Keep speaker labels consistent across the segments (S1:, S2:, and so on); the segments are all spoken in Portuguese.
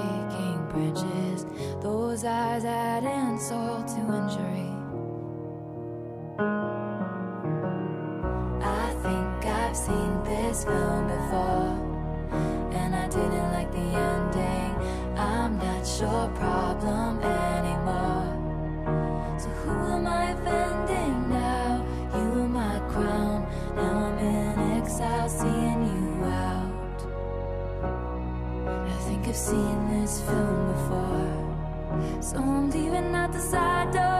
S1: shaking branches, those eyes add insult to injury. I think I've seen this film before, and I didn't like the ending. I'm not your problem anymore. So who am I offending now? You are my crown. Now I'm in exile, seeing you out. I think I've seen. So I'm leaving out the side door.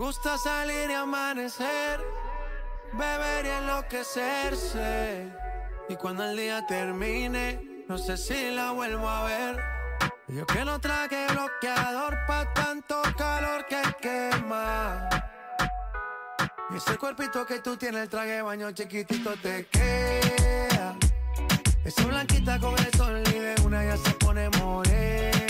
S2: Gusta salir y amanecer, beber y enloquecerse. Y cuando el día termine, no sé si la vuelvo a ver. Yo que no traje bloqueador pa' tanto calor que quema. Y ese cuerpito que tú tienes, el traje baño chiquitito te queda. Esa blanquita con el sol y de una ya se pone morena.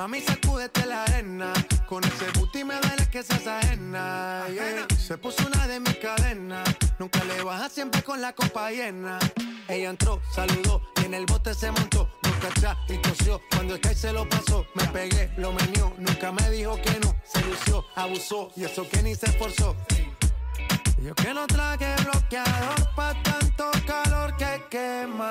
S2: Mami, sacúdete la arena. Con ese booty me duele que seas ajena. yeah. Se puso una de mis cadenas. Nunca le baja siempre con la copa llena. Ella entró, saludó y en el bote se montó. Nunca atrás y tosió. Cuando el que se lo pasó, me pegué, lo menió. Nunca me dijo que no. Se lució, abusó y eso que ni se esforzó. Yo que no traje bloqueador pa' tanto calor que quema.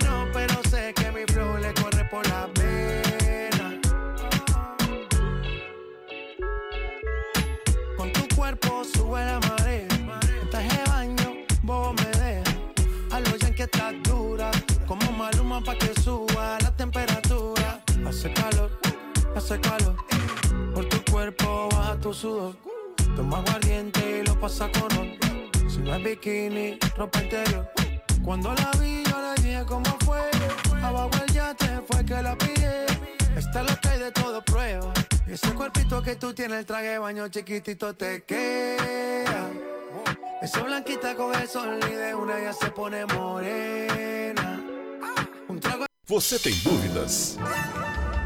S2: Hace calor, hace calor. Por tu cuerpo baja tu sudor. Toma aguardiente y lo pasa con. Si no es bikini, ropa interior. Cuando la vi, yo le dije cómo fue. Abajo el yate fue que la pillé. Está lo que hay de todo prueba. Ese cuerpito que tú tienes, el traje baño chiquitito te queda. Esa blanquita con el sol de una ya se pone morena. Un trago
S3: Você tem dúvidas?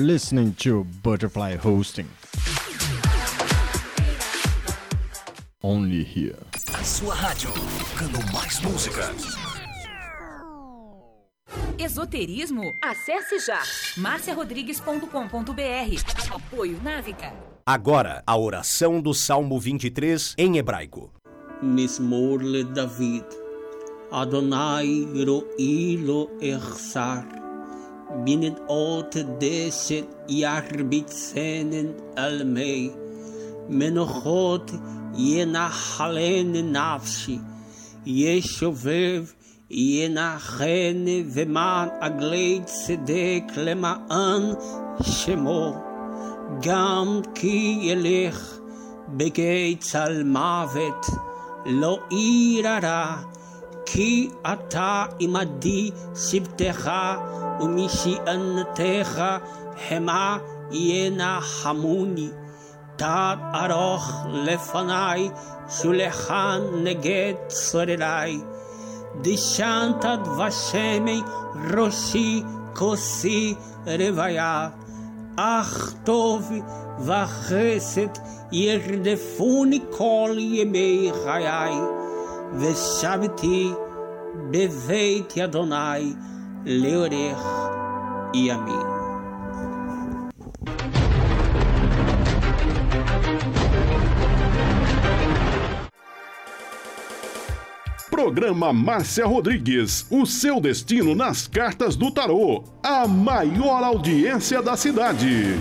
S4: Are listening to Butterfly Hosting. Only here.
S5: A sua rádio, tocando mais música.
S6: Esoterismo? Acesse já marciarodrigues.com.br. Apoio Návica.
S7: Agora, a oração do Salmo 23 em hebraico.
S8: Mismor David. Adonai ro'ilo echsar. Binnen ot deset yarbitzenen almei. Menochot ינחלני נפשי, ישובב ינחן ומען עגלי צדק למען שמו, גם כי ילך בגיא צל מוות, לא ירא כי אתה עמדי שבתך ומשענתך ינה ינחמוני. תת ארוך לפניי שולחן נגד צורריי. דשנת דבשמי ראשי כוסי רוויה. אך טוב וחסד ירדפוני כל ימי חיי. Veshabiti beveit yadonai leorech yamin.
S3: Programa Márcia Rodrigues, o seu destino nas cartas do tarô, a maior audiência da cidade.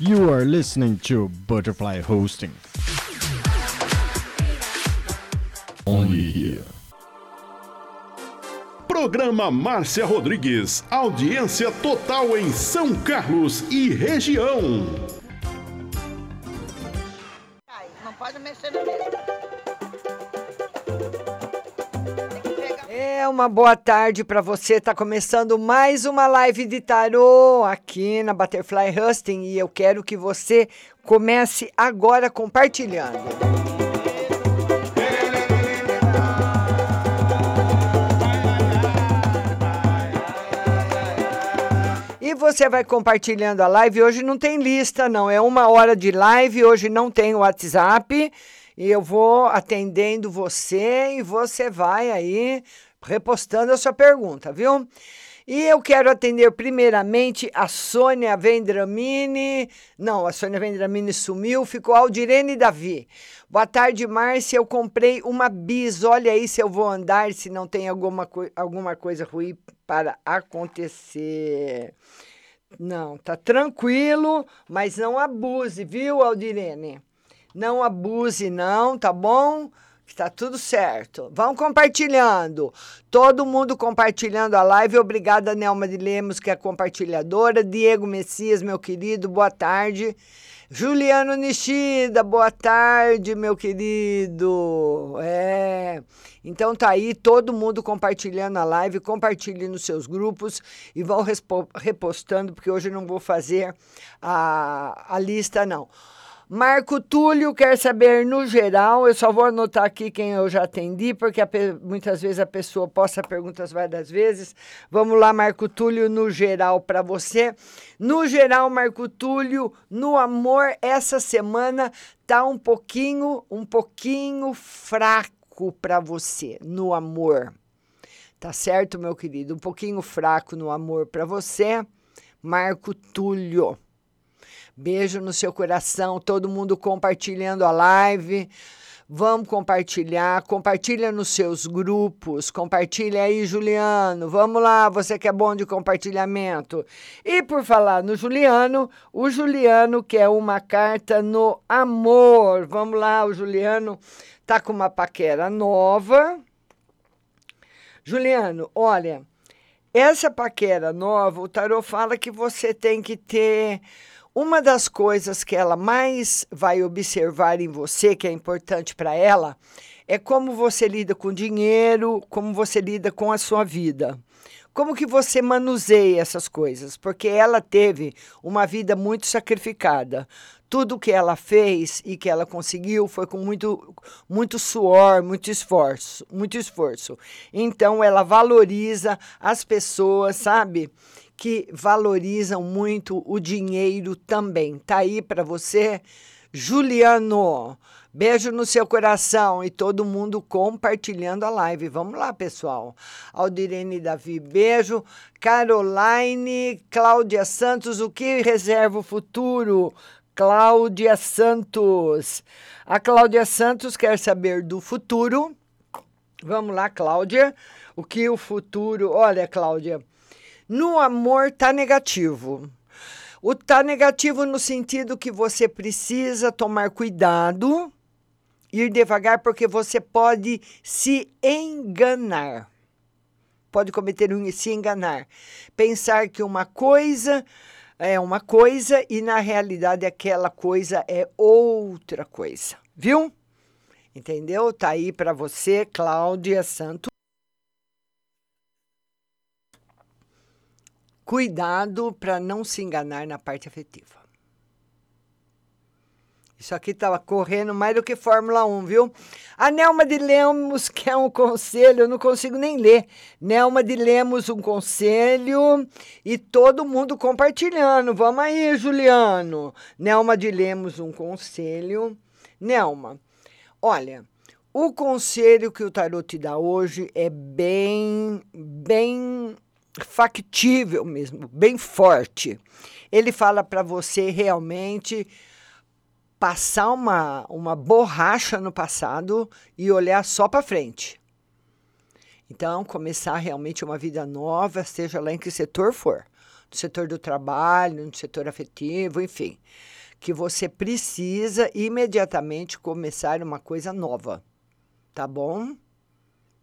S4: You are listening to Butterfly Hosting. Only here.
S3: Programa Márcia Rodrigues, audiência total em São Carlos e região.
S9: pode mexer no mesmo.
S10: Uma boa tarde para você. Está começando mais uma live de tarô aqui na Butterfly Husting e eu quero que você comece agora compartilhando. E você vai compartilhando a live. Hoje não tem lista, não. É uma hora de live. Hoje não tem WhatsApp. E eu vou atendendo você e você vai aí repostando a sua pergunta, viu? E eu quero atender primeiramente a Sônia Vendramini. Não, a Sônia Vendramini sumiu, ficou Aldirene Davi. Boa tarde, Márcia. Eu comprei uma bis. Olha aí se eu vou andar, se não tem alguma, co alguma coisa ruim para acontecer. Não, tá tranquilo, mas não abuse, viu, Aldirene? Não abuse, não, tá bom? Está tudo certo. Vão compartilhando. Todo mundo compartilhando a live. Obrigada, Nelma de Lemos, que é compartilhadora. Diego Messias, meu querido, boa tarde. Juliano Nishida, boa tarde, meu querido. É. Então tá aí todo mundo compartilhando a live, compartilhe nos seus grupos e vão repostando, porque hoje eu não vou fazer a, a lista, não. Marco Túlio quer saber no geral, eu só vou anotar aqui quem eu já atendi, porque muitas vezes a pessoa posta perguntas várias vezes. Vamos lá, Marco Túlio, no geral para você. No geral, Marco Túlio, no amor, essa semana tá um pouquinho, um pouquinho fraco para você, no amor. Tá certo, meu querido? Um pouquinho fraco no amor para você, Marco Túlio. Beijo no seu coração, todo mundo compartilhando a live. Vamos compartilhar, compartilha nos seus grupos, compartilha aí, Juliano. Vamos lá, você que é bom de compartilhamento. E por falar no Juliano, o Juliano quer uma carta no amor. Vamos lá, o Juliano tá com uma paquera nova. Juliano, olha, essa paquera nova, o tarô fala que você tem que ter uma das coisas que ela mais vai observar em você, que é importante para ela, é como você lida com dinheiro, como você lida com a sua vida. Como que você manuseia essas coisas? Porque ela teve uma vida muito sacrificada. Tudo que ela fez e que ela conseguiu foi com muito, muito suor, muito esforço, muito esforço. Então ela valoriza as pessoas, sabe? Que valorizam muito o dinheiro também. Tá aí para você, Juliano. Beijo no seu coração e todo mundo compartilhando a live. Vamos lá, pessoal. Aldirene Davi, beijo. Caroline, Cláudia Santos, o que reserva o futuro? Cláudia Santos. A Cláudia Santos quer saber do futuro. Vamos lá, Cláudia. O que o futuro. Olha, Cláudia no amor tá negativo. O tá negativo no sentido que você precisa tomar cuidado, ir devagar, porque você pode se enganar. Pode cometer um se enganar. Pensar que uma coisa é uma coisa e na realidade aquela coisa é outra coisa. Viu? Entendeu? Tá aí para você, Cláudia Santos. Cuidado para não se enganar na parte afetiva. Isso aqui estava correndo mais do que Fórmula 1, viu? A Nelma de Lemos quer um conselho, eu não consigo nem ler. Nelma de Lemos, um conselho e todo mundo compartilhando. Vamos aí, Juliano. Nelma de Lemos, um conselho. Nelma, olha, o conselho que o tarot te dá hoje é bem, bem factível mesmo, bem forte. Ele fala para você realmente passar uma, uma borracha no passado e olhar só para frente. Então, começar realmente uma vida nova, seja lá em que setor for no setor do trabalho, no setor afetivo, enfim. Que você precisa imediatamente começar uma coisa nova. Tá bom?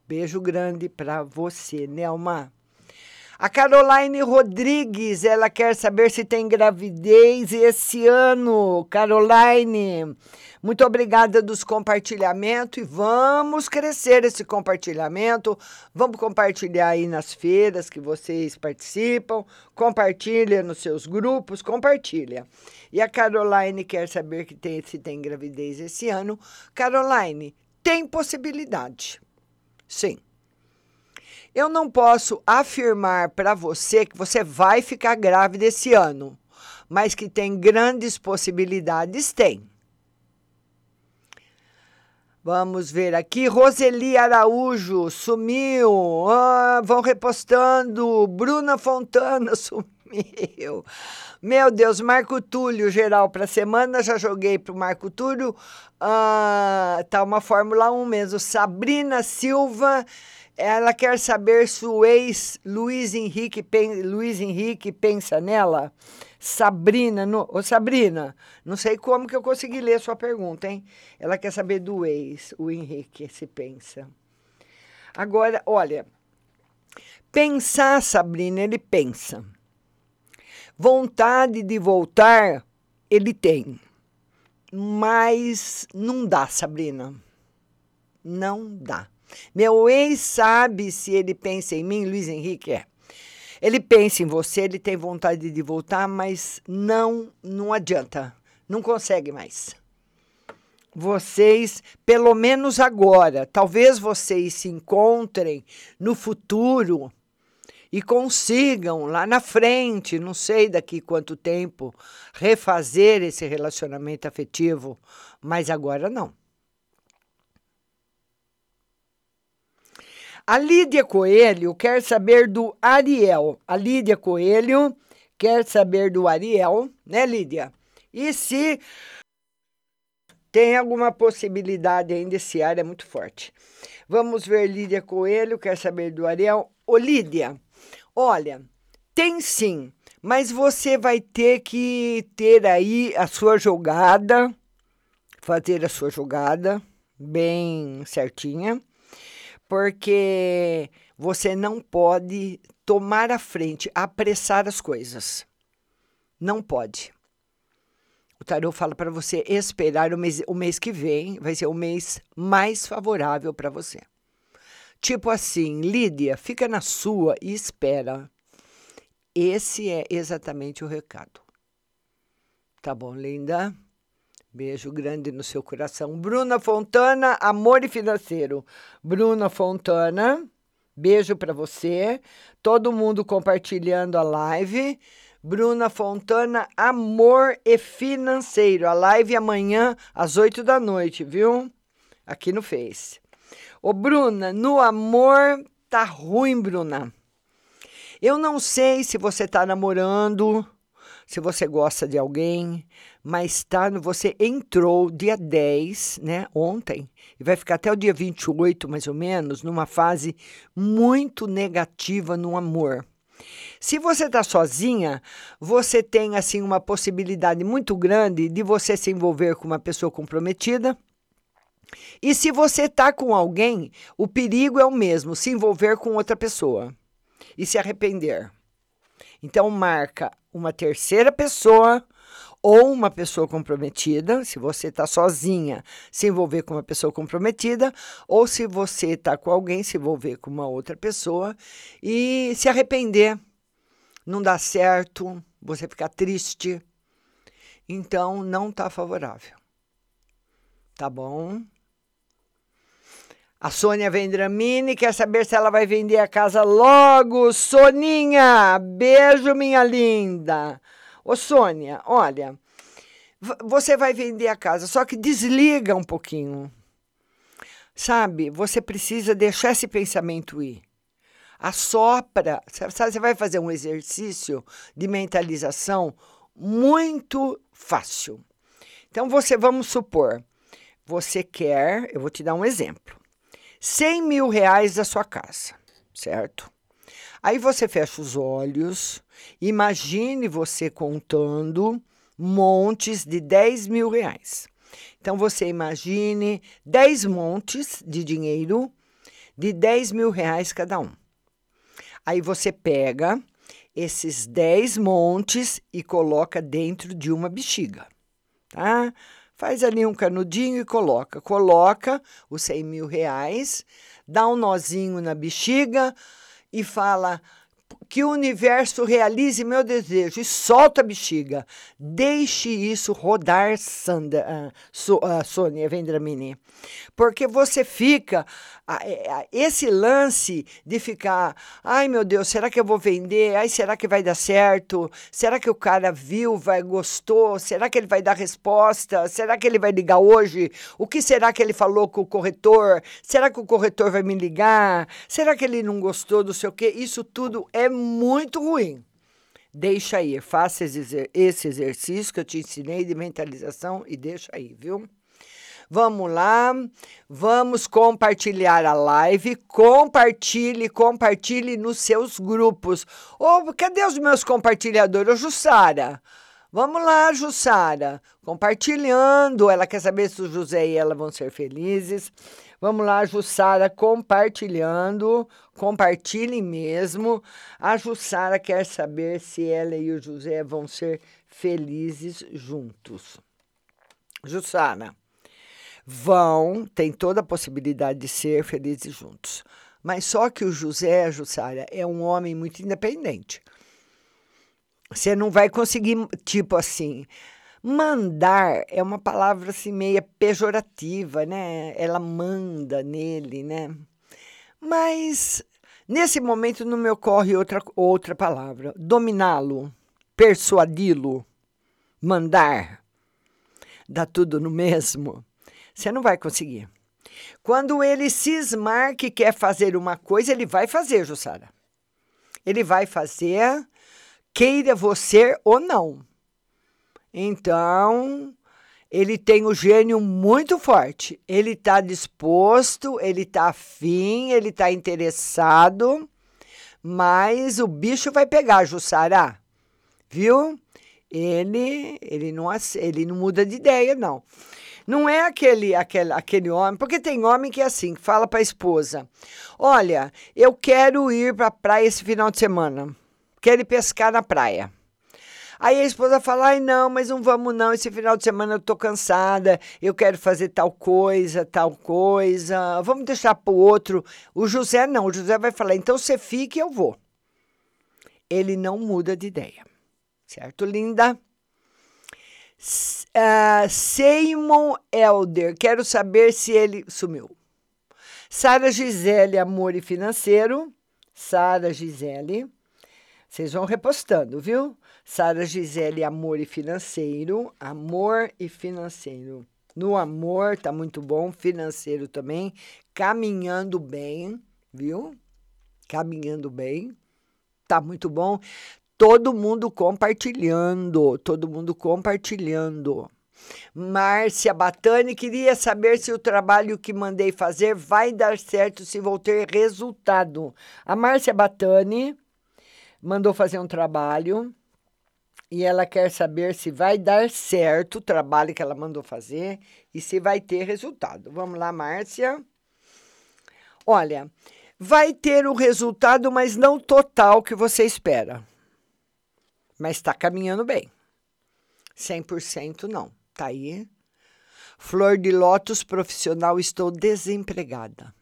S10: Beijo grande para você, Nelma. A Caroline Rodrigues, ela quer saber se tem gravidez esse ano. Caroline, muito obrigada dos compartilhamentos e vamos crescer esse compartilhamento. Vamos compartilhar aí nas feiras que vocês participam, compartilha nos seus grupos, compartilha. E a Caroline quer saber que tem, se tem gravidez esse ano. Caroline, tem possibilidade. Sim. Eu não posso afirmar para você que você vai ficar grávida esse ano, mas que tem grandes possibilidades, tem. Vamos ver aqui. Roseli Araújo sumiu. Ah, vão repostando. Bruna Fontana sumiu. Meu Deus, Marco Túlio, geral para semana. Já joguei para o Marco Túlio. Ah, tá uma Fórmula 1 mesmo. Sabrina Silva ela quer saber se o ex Luiz Henrique, Luiz Henrique pensa nela. Sabrina, no, ô Sabrina, não sei como que eu consegui ler sua pergunta, hein? Ela quer saber do ex, o Henrique, se pensa. Agora, olha, pensar, Sabrina, ele pensa. Vontade de voltar, ele tem. Mas não dá, Sabrina. Não dá. Meu ex sabe se ele pensa em mim, Luiz Henrique é. Ele pensa em você, ele tem vontade de voltar, mas não, não adianta. Não consegue mais. Vocês, pelo menos agora, talvez vocês se encontrem no futuro e consigam lá na frente, não sei daqui quanto tempo, refazer esse relacionamento afetivo, mas agora não. A Lídia Coelho quer saber do Ariel. A Lídia Coelho quer saber do Ariel, né, Lídia? E se Tem alguma possibilidade ainda, esse ar é muito forte. Vamos ver Lídia Coelho, quer saber do Ariel. Ô, Lídia, olha, tem sim, mas você vai ter que ter aí a sua jogada, fazer a sua jogada bem certinha, porque você não pode tomar a frente, apressar as coisas. Não pode. O tarô fala para você esperar o mês, o mês que vem, vai ser o mês mais favorável para você. Tipo assim, Lídia, fica na sua e espera. Esse é exatamente o recado. Tá bom, linda? Beijo grande no seu coração. Bruna Fontana, amor e financeiro. Bruna Fontana, beijo para você. Todo mundo compartilhando a live. Bruna Fontana, amor e financeiro. A live amanhã às 8 da noite, viu? Aqui no Face. Ô, Bruna, no amor tá ruim, Bruna. Eu não sei se você tá namorando, se você gosta de alguém, mas tá, você entrou dia 10, né, ontem, e vai ficar até o dia 28, mais ou menos, numa fase muito negativa no amor. Se você está sozinha, você tem assim uma possibilidade muito grande de você se envolver com uma pessoa comprometida. E se você está com alguém, o perigo é o mesmo, se envolver com outra pessoa e se arrepender. Então marca uma terceira pessoa ou uma pessoa comprometida, se você está sozinha, se envolver com uma pessoa comprometida, ou se você está com alguém, se envolver com uma outra pessoa e se arrepender. Não dá certo, você fica triste. Então, não está favorável. Tá bom? A Sônia Vendramini quer saber se ela vai vender a casa logo. Soninha, beijo, minha linda. Ô, Sônia, olha, você vai vender a casa, só que desliga um pouquinho. Sabe, você precisa deixar esse pensamento ir. Assopra. Sabe, você vai fazer um exercício de mentalização muito fácil. Então, você, vamos supor, você quer, eu vou te dar um exemplo, 100 mil reais da sua casa, certo? Aí você fecha os olhos, imagine você contando montes de 10 mil reais. Então você imagine 10 montes de dinheiro de 10 mil reais cada um. Aí você pega esses 10 montes e coloca dentro de uma bexiga, tá? Faz ali um canudinho e coloca. Coloca os 100 mil reais, dá um nozinho na bexiga, e fala que o universo realize meu desejo e solta a bexiga. Deixe isso rodar, Sandra, uh, so, uh, Sônia Vendramini. Porque você fica. Uh, esse lance de ficar, ai meu Deus, será que eu vou vender? Ai, será que vai dar certo? Será que o cara viu, vai gostou? Será que ele vai dar resposta? Será que ele vai ligar hoje? O que será que ele falou com o corretor? Será que o corretor vai me ligar? Será que ele não gostou do seu quê? Isso tudo é ruim. Deixa aí, faça esse exercício que eu te ensinei de mentalização e deixa aí, viu? Vamos lá, vamos compartilhar a live. Compartilhe, compartilhe nos seus grupos. Ô, oh, cadê os meus compartilhadores? Ô, Jussara, vamos lá, Jussara. Compartilhando. Ela quer saber se o José e ela vão ser felizes. Vamos lá, Jussara, compartilhando. Compartilhem mesmo. A Jussara quer saber se ela e o José vão ser felizes juntos. Jussara, vão, tem toda a possibilidade de ser felizes juntos. Mas só que o José, Jussara, é um homem muito independente. Você não vai conseguir, tipo assim, Mandar é uma palavra assim meia pejorativa, né? Ela manda nele, né? Mas nesse momento não me ocorre outra, outra palavra. Dominá-lo, persuadi-lo, mandar, dá tudo no mesmo. Você não vai conseguir. Quando ele cismar que quer fazer uma coisa, ele vai fazer, Jussara. Ele vai fazer, queira você ou não. Então, ele tem o gênio muito forte. Ele está disposto, ele está afim, ele está interessado, mas o bicho vai pegar, Jussara. Viu? Ele, ele, não, ele não muda de ideia, não. Não é aquele, aquele, aquele homem, porque tem homem que é assim, que fala para a esposa: Olha, eu quero ir para a praia esse final de semana. Quero ir pescar na praia. Aí a esposa fala: ai, não, mas não vamos não, esse final de semana eu tô cansada, eu quero fazer tal coisa, tal coisa, vamos deixar para o outro. O José não, o José vai falar: então você fique e eu vou. Ele não muda de ideia. Certo, linda? Uh, Simon Elder, quero saber se ele sumiu. Sara Gisele, amor e financeiro. Sara Gisele. Vocês vão repostando, viu? Sara Gisele, amor e financeiro. Amor e financeiro. No amor, tá muito bom. Financeiro também. Caminhando bem, viu? Caminhando bem. Tá muito bom. Todo mundo compartilhando. Todo mundo compartilhando. Márcia Batani queria saber se o trabalho que mandei fazer vai dar certo, se vou ter resultado. A Márcia Batani mandou fazer um trabalho e ela quer saber se vai dar certo o trabalho que ela mandou fazer e se vai ter resultado. Vamos lá, Márcia. Olha, vai ter o resultado, mas não total que você espera. Mas está caminhando bem. 100% não. Tá aí. Flor de lótus profissional, estou desempregada.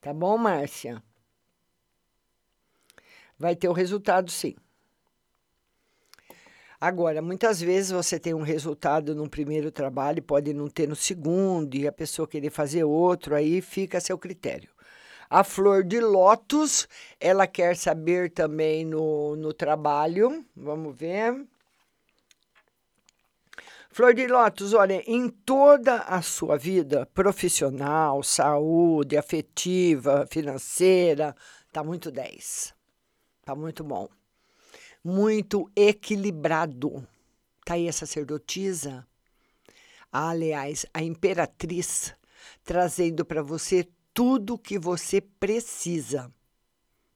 S10: Tá bom, Márcia? Vai ter o resultado, sim. Agora, muitas vezes você tem um resultado no primeiro trabalho, pode não ter no segundo, e a pessoa querer fazer outro, aí fica a seu critério. A flor de lótus, ela quer saber também no, no trabalho. Vamos ver. Flor de Lótus, olha, em toda a sua vida profissional, saúde, afetiva, financeira, tá muito 10. Tá muito bom muito equilibrado. Tá aí a sacerdotisa, aliás, a imperatriz, trazendo para você tudo que você precisa.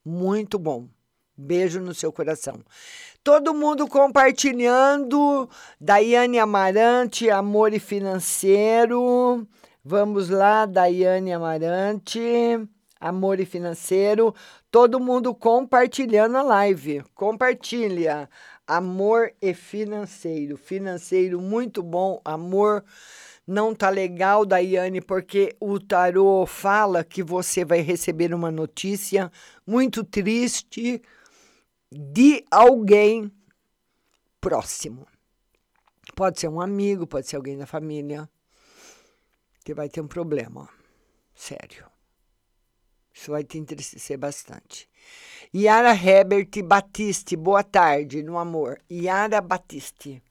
S10: Muito bom. Beijo no seu coração. Todo mundo compartilhando. Daiane Amarante, Amor e Financeiro. Vamos lá, Daiane Amarante. Amor e Financeiro. Todo mundo compartilhando a live. Compartilha. Amor e financeiro. Financeiro muito bom. Amor não tá legal, Daiane, porque o tarô fala que você vai receber uma notícia muito triste de alguém próximo. Pode ser um amigo, pode ser alguém da família que vai ter um problema. Sério. Isso vai te entristecer bastante. Yara Herbert Batiste, boa tarde, no amor. Yara Batiste.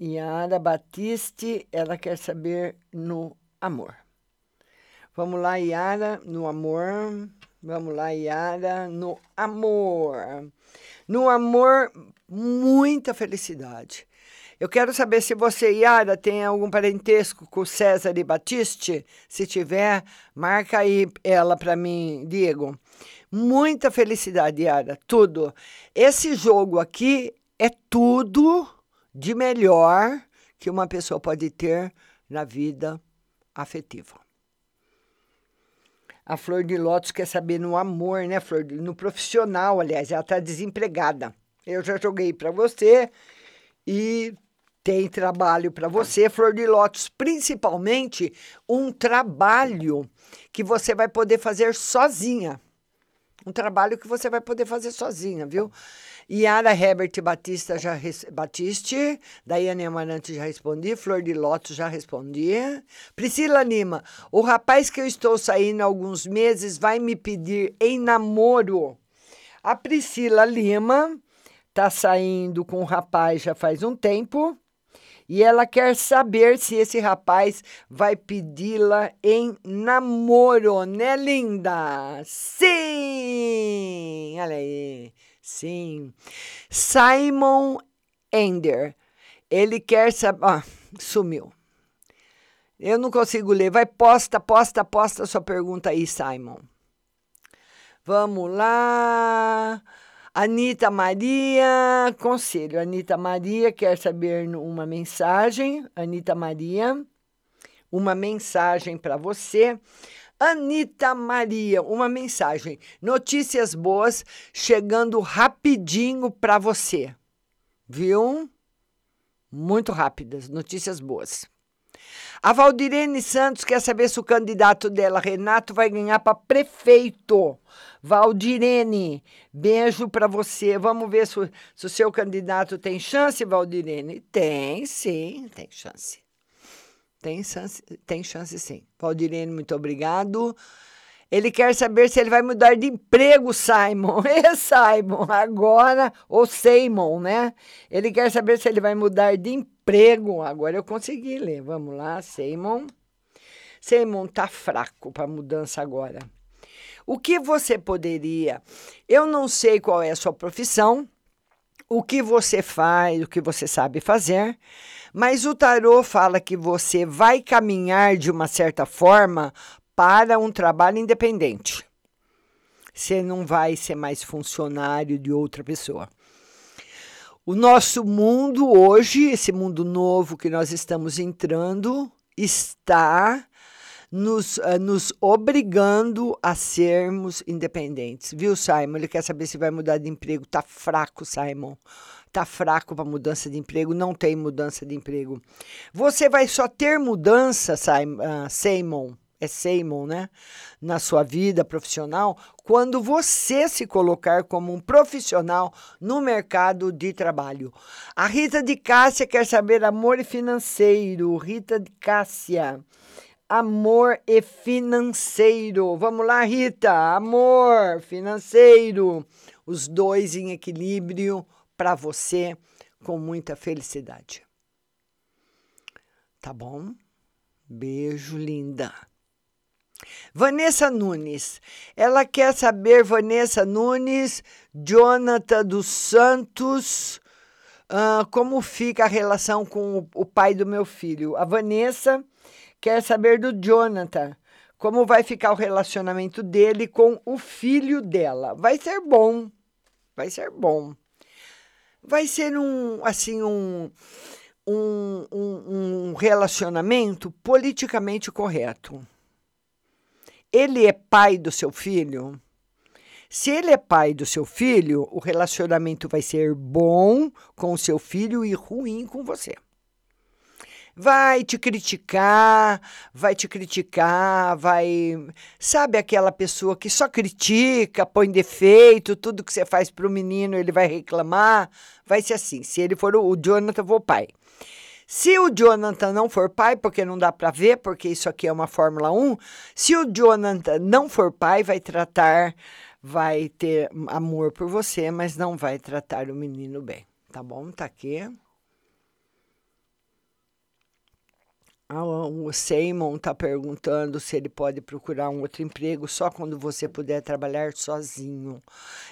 S10: Yara Batiste, ela quer saber no amor. Vamos lá, Yara, no amor. Vamos lá, Yara, no amor. No amor, muita felicidade. Eu quero saber se você, Yara, tem algum parentesco com César e Batiste. Se tiver, marca aí ela para mim, Diego. Muita felicidade, Yara, tudo. Esse jogo aqui é tudo de melhor que uma pessoa pode ter na vida afetiva. A Flor de Lótus quer saber no amor, né, Flor? No profissional, aliás, ela está desempregada. Eu já joguei para você e tem trabalho para você, Flor de Lótus, principalmente um trabalho que você vai poder fazer sozinha. Um trabalho que você vai poder fazer sozinha, viu? Yara Herbert Batista já Batiste, Daiane Amarante já respondi, Flor de Lótus já respondi. Priscila Lima, o rapaz que eu estou saindo há alguns meses vai me pedir em namoro. A Priscila Lima tá saindo com o rapaz já faz um tempo e ela quer saber se esse rapaz vai pedi-la em namoro, né, linda? Sim! Olha aí. Sim. Simon Ender. Ele quer saber. Ah, sumiu. Eu não consigo ler. Vai, posta, posta, posta sua pergunta aí, Simon. Vamos lá. Anitta Maria, conselho. Anitta Maria quer saber uma mensagem. Anitta Maria, uma mensagem para você. Anitta Maria, uma mensagem. Notícias boas chegando rapidinho para você. Viu? Muito rápidas, notícias boas. A Valdirene Santos quer saber se o candidato dela, Renato, vai ganhar para prefeito. Valdirene, beijo para você. Vamos ver se, se, o seu candidato tem chance, Valdirene. Tem, sim, tem chance. Tem chance, tem chance sim. Valdirene, muito obrigado. Ele quer saber se ele vai mudar de emprego, Simon. É, Simon, agora, ou Simon, né? Ele quer saber se ele vai mudar de emprego. Agora eu consegui ler. Vamos lá, Simon. Simon tá fraco para mudança agora. O que você poderia? Eu não sei qual é a sua profissão, o que você faz, o que você sabe fazer, mas o tarô fala que você vai caminhar de uma certa forma para um trabalho independente. Você não vai ser mais funcionário de outra pessoa. O nosso mundo hoje, esse mundo novo que nós estamos entrando, está nos, uh, nos obrigando a sermos independentes. Viu, Simon? Ele quer saber se vai mudar de emprego. Tá fraco, Simon. Tá fraco para mudança de emprego. Não tem mudança de emprego. Você vai só ter mudança, Simon, uh, Simon é Simon, né? Na sua vida profissional, quando você se colocar como um profissional no mercado de trabalho. A Rita de Cássia quer saber amor e financeiro. Rita de Cássia. Amor e financeiro. Vamos lá, Rita. Amor, financeiro. Os dois em equilíbrio para você com muita felicidade. Tá bom? Beijo, linda. Vanessa Nunes. Ela quer saber, Vanessa Nunes, Jonathan dos Santos, uh, como fica a relação com o, o pai do meu filho. A Vanessa quer saber do Jonathan. Como vai ficar o relacionamento dele com o filho dela? Vai ser bom. Vai ser bom. Vai ser um, assim, um, um, um, um relacionamento politicamente correto ele é pai do seu filho? Se ele é pai do seu filho, o relacionamento vai ser bom com o seu filho e ruim com você. Vai te criticar, vai te criticar, vai. Sabe aquela pessoa que só critica, põe defeito, tudo que você faz para o menino ele vai reclamar? Vai ser assim. Se ele for o Jonathan, for pai. Se o Jonathan não for pai, porque não dá para ver, porque isso aqui é uma Fórmula 1, se o Jonathan não for pai, vai tratar, vai ter amor por você, mas não vai tratar o menino bem. Tá bom? Tá aqui. Ah, o Simon está perguntando se ele pode procurar um outro emprego só quando você puder trabalhar sozinho.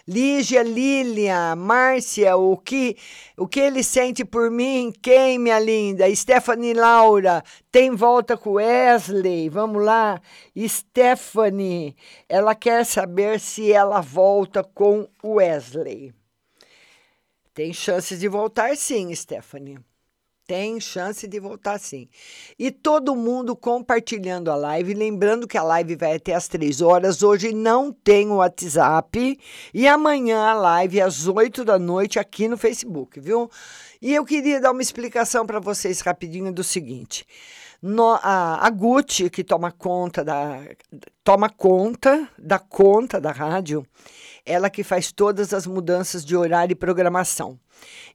S10: Lígia, Lília, Márcia, o que, o que ele sente por mim? Quem, minha linda? Stephanie Laura, tem volta com Wesley? Vamos lá. Stephanie, ela quer saber se ela volta com Wesley. Tem chances de voltar sim, Stephanie. Tem chance de voltar sim. E todo mundo compartilhando a live. Lembrando que a live vai até às três horas. Hoje não tem o WhatsApp. E amanhã a live às oito da noite aqui no Facebook, viu? E eu queria dar uma explicação para vocês rapidinho do seguinte. No, a, a Gucci, que toma conta da toma conta da conta da rádio, ela que faz todas as mudanças de horário e programação.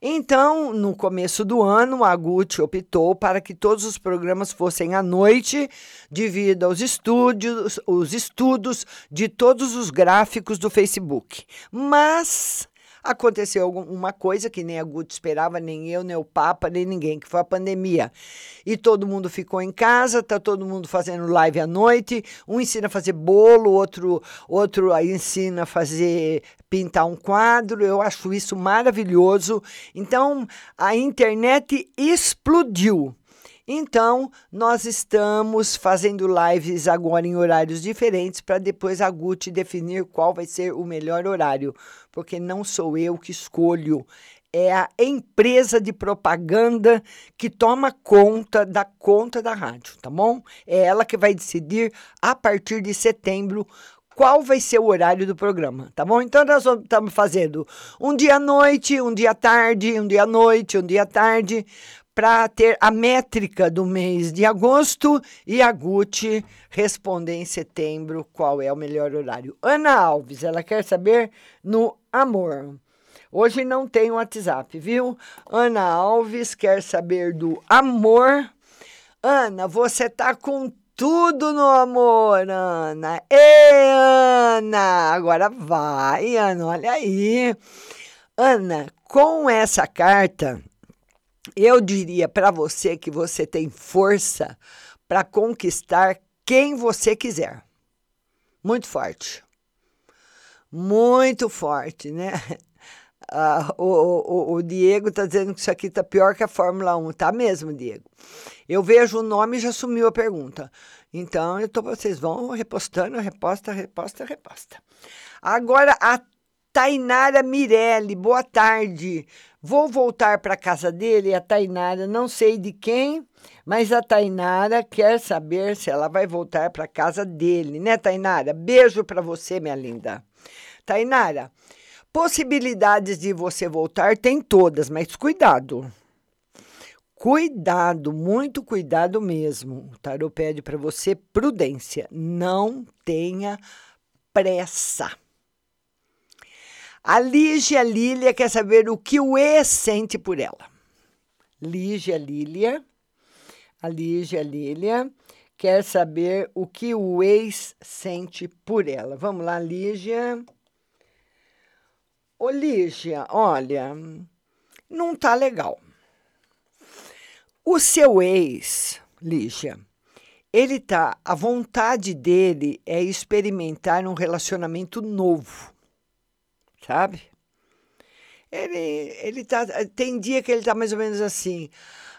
S10: Então, no começo do ano, a Gucci optou para que todos os programas fossem à noite, devido aos estúdios, os estudos de todos os gráficos do Facebook. Mas aconteceu alguma coisa que nem a Guto esperava, nem eu, nem o Papa, nem ninguém, que foi a pandemia. E todo mundo ficou em casa, tá todo mundo fazendo live à noite. Um ensina a fazer bolo, outro, outro ensina a fazer pintar um quadro. Eu acho isso maravilhoso. Então, a internet explodiu. Então, nós estamos fazendo lives agora em horários diferentes para depois a Gucci definir qual vai ser o melhor horário, porque não sou eu que escolho, é a empresa de propaganda que toma conta da conta da rádio, tá bom? É ela que vai decidir a partir de setembro qual vai ser o horário do programa, tá bom? Então nós estamos fazendo um dia à noite, um dia à tarde, um dia à noite, um dia à tarde, para ter a métrica do mês de agosto e a Gucci responder em setembro qual é o melhor horário. Ana Alves, ela quer saber no amor. Hoje não tem WhatsApp, viu? Ana Alves quer saber do amor. Ana, você tá com tudo no amor, Ana. Ei, Ana! Agora vai, Ana, olha aí. Ana, com essa carta, eu diria para você que você tem força para conquistar quem você quiser. Muito forte. Muito forte, né? Ah, o, o, o, Diego está dizendo que isso aqui está pior que a Fórmula 1. Tá mesmo, Diego. Eu vejo o nome e já sumiu a pergunta. Então, eu tô, vocês vão repostando, reposta, reposta, reposta. Agora, a Tainara Mirelli, boa tarde. Vou voltar para casa dele, a Tainara, não sei de quem, mas a Tainara quer saber se ela vai voltar para casa dele, né, Tainara? Beijo para você, minha linda. Tainara, possibilidades de você voltar tem todas, mas cuidado. Cuidado, muito cuidado mesmo. O tarô pede para você prudência. Não tenha pressa. A Lígia Lília quer saber o que o ex sente por ela. Lígia Lília, a Lígia Lília quer saber o que o ex sente por ela. Vamos lá, Lígia. Ô, Lígia, olha, não tá legal. O seu ex, Lígia, ele tá, a vontade dele é experimentar um relacionamento novo sabe? Ele, ele tá, tem dia que ele tá mais ou menos assim.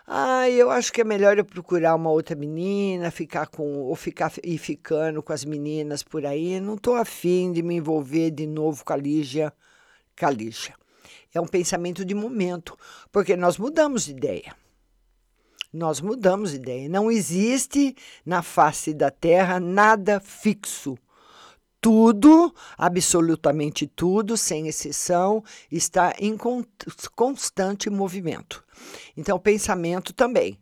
S10: Ah, eu acho que é melhor eu procurar uma outra menina, ficar com ou ficar e ficando com as meninas por aí. Não tô afim de me envolver de novo com a Lígia, com a Lígia. É um pensamento de momento, porque nós mudamos de ideia. Nós mudamos de ideia. Não existe na face da Terra nada fixo tudo, absolutamente tudo, sem exceção, está em constante movimento. Então, o pensamento também.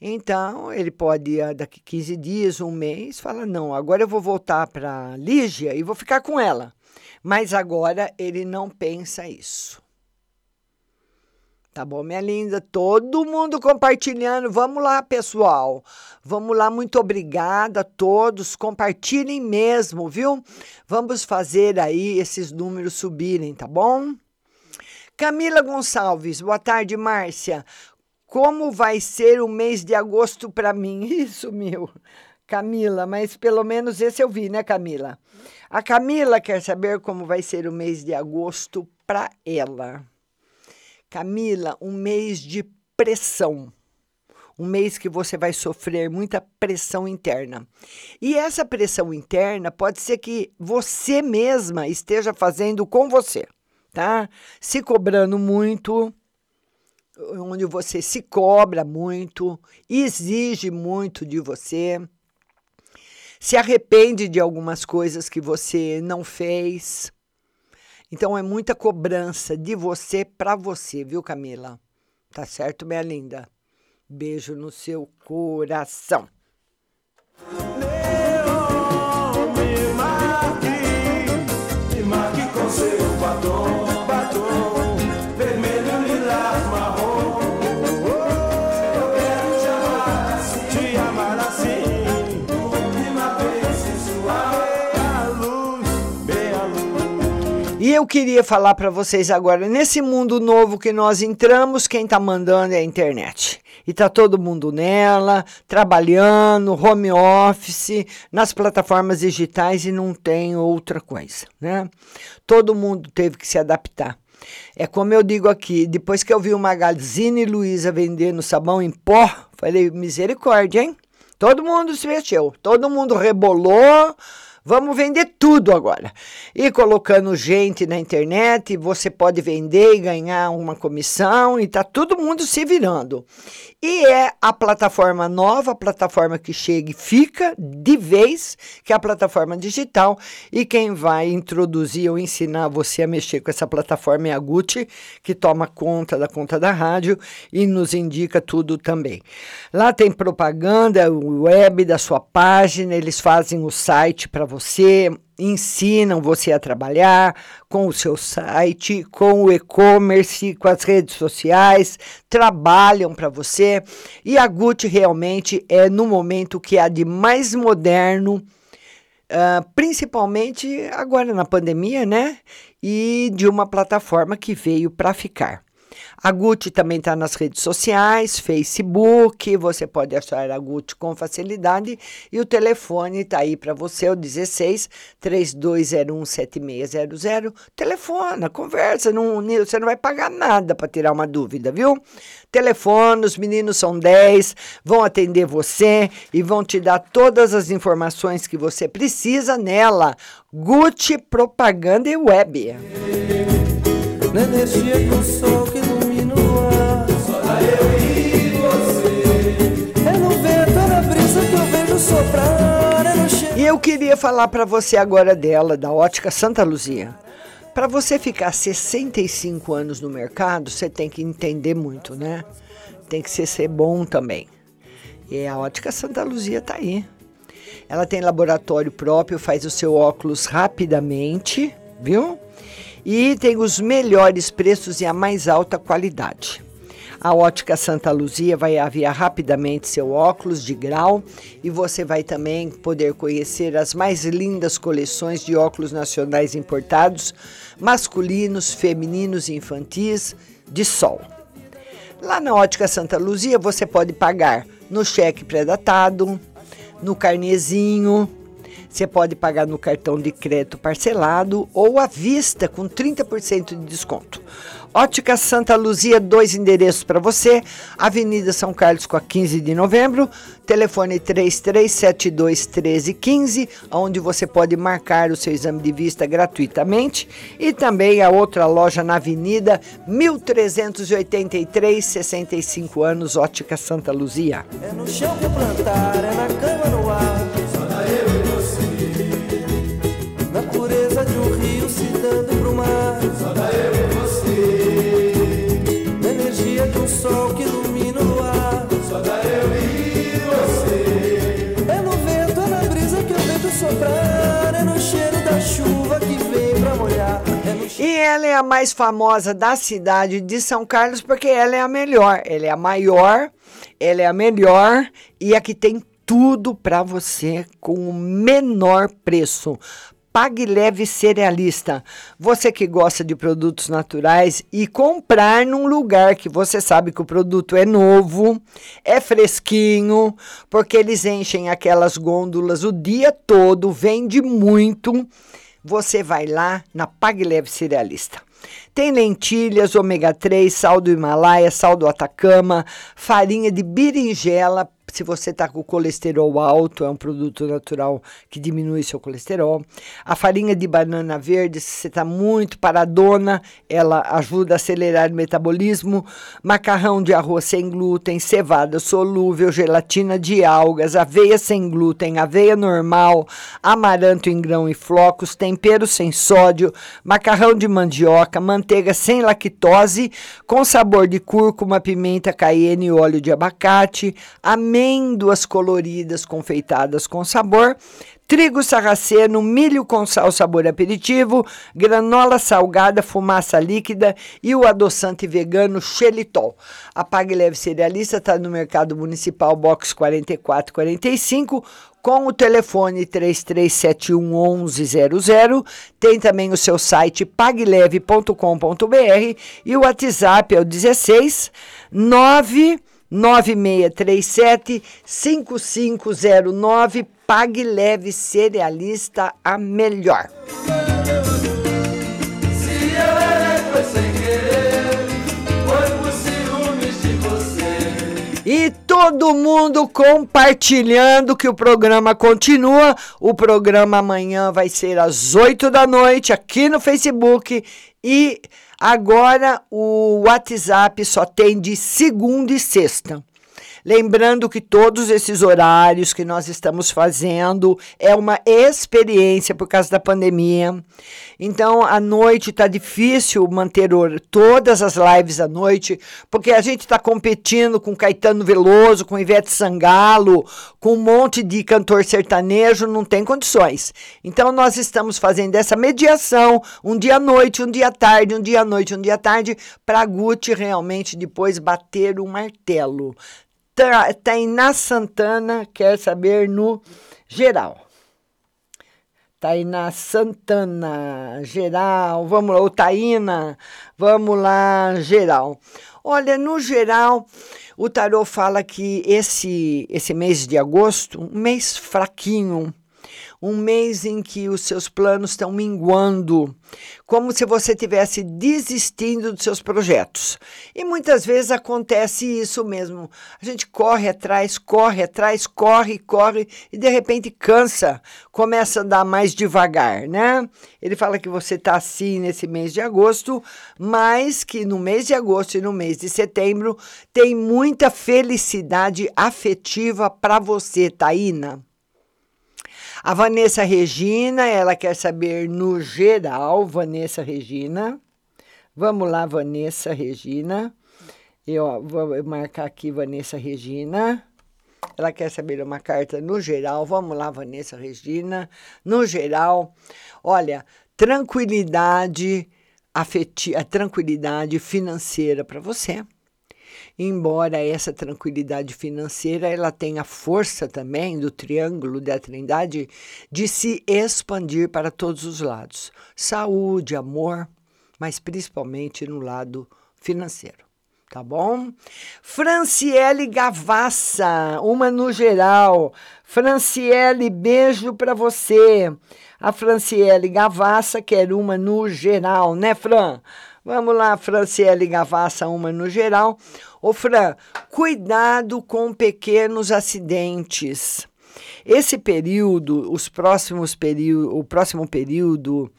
S10: Então, ele pode, ah, daqui 15 dias, um mês, falar: não, agora eu vou voltar para Lígia e vou ficar com ela. Mas agora ele não pensa isso. Tá bom, minha linda? Todo mundo compartilhando. Vamos lá, pessoal. Vamos lá, muito obrigada a todos. Compartilhem mesmo, viu? Vamos fazer aí esses números subirem, tá bom? Camila Gonçalves, boa tarde, Márcia. Como vai ser o mês de agosto para mim? Isso, meu. Camila, mas pelo menos esse eu vi, né, Camila? A Camila quer saber como vai ser o mês de agosto para ela. Camila, um mês de pressão. Um mês que você vai sofrer muita pressão interna. E essa pressão interna pode ser que você mesma esteja fazendo com você, tá? Se cobrando muito, onde você se cobra muito, exige muito de você, se arrepende de algumas coisas que você não fez então é muita cobrança de você para você, viu, Camila? Tá certo, minha linda? Beijo no seu coração. E eu queria falar para vocês agora, nesse mundo novo que nós entramos, quem está mandando é a internet. E tá todo mundo nela, trabalhando, home office, nas plataformas digitais e não tem outra coisa, né? Todo mundo teve que se adaptar. É como eu digo aqui, depois que eu vi o Magazine Luiza vendendo sabão em pó, falei, misericórdia, hein? Todo mundo se mexeu, todo mundo rebolou, Vamos vender tudo agora. E colocando gente na internet, você pode vender e ganhar uma comissão, e está todo mundo se virando. E é a plataforma nova, a plataforma que chega e fica de vez, que é a plataforma digital. E quem vai introduzir ou ensinar você a mexer com essa plataforma é a Gucci, que toma conta da conta da rádio e nos indica tudo também. Lá tem propaganda, web da sua página, eles fazem o site para você, ensinam você a trabalhar com o seu site, com o e-commerce, com as redes sociais, trabalham para você. E a Gucci realmente é no momento que há de mais moderno, uh, principalmente agora na pandemia, né? E de uma plataforma que veio para ficar. A Gucci também está nas redes sociais, Facebook, você pode achar a Gucci com facilidade e o telefone está aí para você, o 16 3201 7600. Telefona, conversa, não, você não vai pagar nada para tirar uma dúvida, viu? Telefone, os meninos são 10, vão atender você e vão te dar todas as informações que você precisa nela. Gucci Propaganda e Web. Do sol que ilumina o ar Só eu e você É no vento, é na brisa que eu vejo soprar é no cheiro... E eu queria falar para você agora dela, da Ótica Santa Luzia. Para você ficar 65 anos no mercado, você tem que entender muito, né? Tem que ser, ser bom também. E a Ótica Santa Luzia tá aí. Ela tem laboratório próprio, faz o seu óculos rapidamente, viu? E tem os melhores preços e a mais alta qualidade. A Ótica Santa Luzia vai aviar rapidamente seu óculos de grau e você vai também poder conhecer as mais lindas coleções de óculos nacionais importados, masculinos, femininos e infantis, de sol. Lá na Ótica Santa Luzia você pode pagar no cheque pré-datado, no carnezinho, você pode pagar no cartão de crédito parcelado ou à vista com 30% de desconto. Ótica Santa Luzia, dois endereços para você. Avenida São Carlos com a 15 de novembro, telefone 3372 1315, onde você pode marcar o seu exame de vista gratuitamente. E também a outra loja na Avenida 1383, 65 anos, Ótica Santa Luzia. É no chão que plantar, é na cama no ar.
S11: E
S10: ela é a mais famosa da cidade de São Carlos porque ela é a melhor. Ela é a maior, ela é a melhor e a que tem tudo para você com o menor preço. Pague Leve Cerealista. Você que gosta de produtos naturais e comprar num lugar que você sabe que o produto é novo, é fresquinho, porque eles enchem aquelas gôndolas o dia todo, vende muito. Você vai lá na Pague Leve Cerealista. Tem lentilhas, ômega 3, sal do Himalaia, sal do Atacama, farinha de berinjela se você está com colesterol alto, é um produto natural que diminui seu colesterol. A farinha de banana verde, se você está muito paradona, ela ajuda a acelerar o metabolismo. Macarrão de arroz sem glúten, cevada solúvel, gelatina de algas, aveia sem glúten, aveia normal, amaranto em grão e flocos, tempero sem sódio, macarrão de mandioca, manteiga sem lactose, com sabor de cúrcuma, pimenta cayenne e óleo de abacate, amêndoas amêndoas coloridas confeitadas com sabor, trigo sarraceno, milho com sal sabor aperitivo, granola salgada, fumaça líquida e o adoçante vegano xelitol. A Pague Leve Cerealista está no Mercado Municipal Box 4445 com o telefone 3371 1100. Tem também o seu site pagleve.com.br e o WhatsApp é o 16 9 9637 5509 Pague Leve Cerealista a melhor.
S11: Você.
S10: E todo mundo compartilhando que o programa continua. O programa amanhã vai ser às 8 da noite aqui no Facebook e agora o WhatsApp só tem de segunda e sexta. Lembrando que todos esses horários que nós estamos fazendo é uma experiência por causa da pandemia. Então, à noite está difícil manter todas as lives à noite, porque a gente está competindo com Caetano Veloso, com Ivete Sangalo, com um monte de cantor sertanejo, não tem condições. Então, nós estamos fazendo essa mediação, um dia à noite, um dia à tarde, um dia à noite, um dia à tarde, para a Gucci realmente depois bater o martelo. Tainá Santana quer saber no geral. Tainá Santana, geral, vamos lá, ou vamos lá, geral. Olha, no geral, o tarô fala que esse, esse mês de agosto, um mês fraquinho, um mês em que os seus planos estão minguando, como se você tivesse desistindo dos seus projetos. E muitas vezes acontece isso mesmo. A gente corre atrás, corre atrás, corre, corre e de repente cansa, começa a andar mais devagar, né? Ele fala que você está assim nesse mês de agosto, mas que no mês de agosto e no mês de setembro tem muita felicidade afetiva para você, Taína. A Vanessa Regina, ela quer saber no geral, Vanessa Regina. Vamos lá, Vanessa Regina. Eu vou marcar aqui Vanessa Regina. Ela quer saber uma carta no geral. Vamos lá, Vanessa Regina. No geral, olha, tranquilidade afetiva, tranquilidade financeira para você embora essa tranquilidade financeira ela tenha força também do triângulo da Trindade de se expandir para todos os lados, saúde, amor, mas principalmente no lado financeiro. Tá bom? Franciele Gavassa, uma no geral. Franciele, beijo para você. A Franciele Gavassa quer uma no geral, né, Fran? Vamos lá, Franciele Gavassa, uma no geral. Ô, Fran, cuidado com pequenos acidentes. Esse período, os próximos o próximo período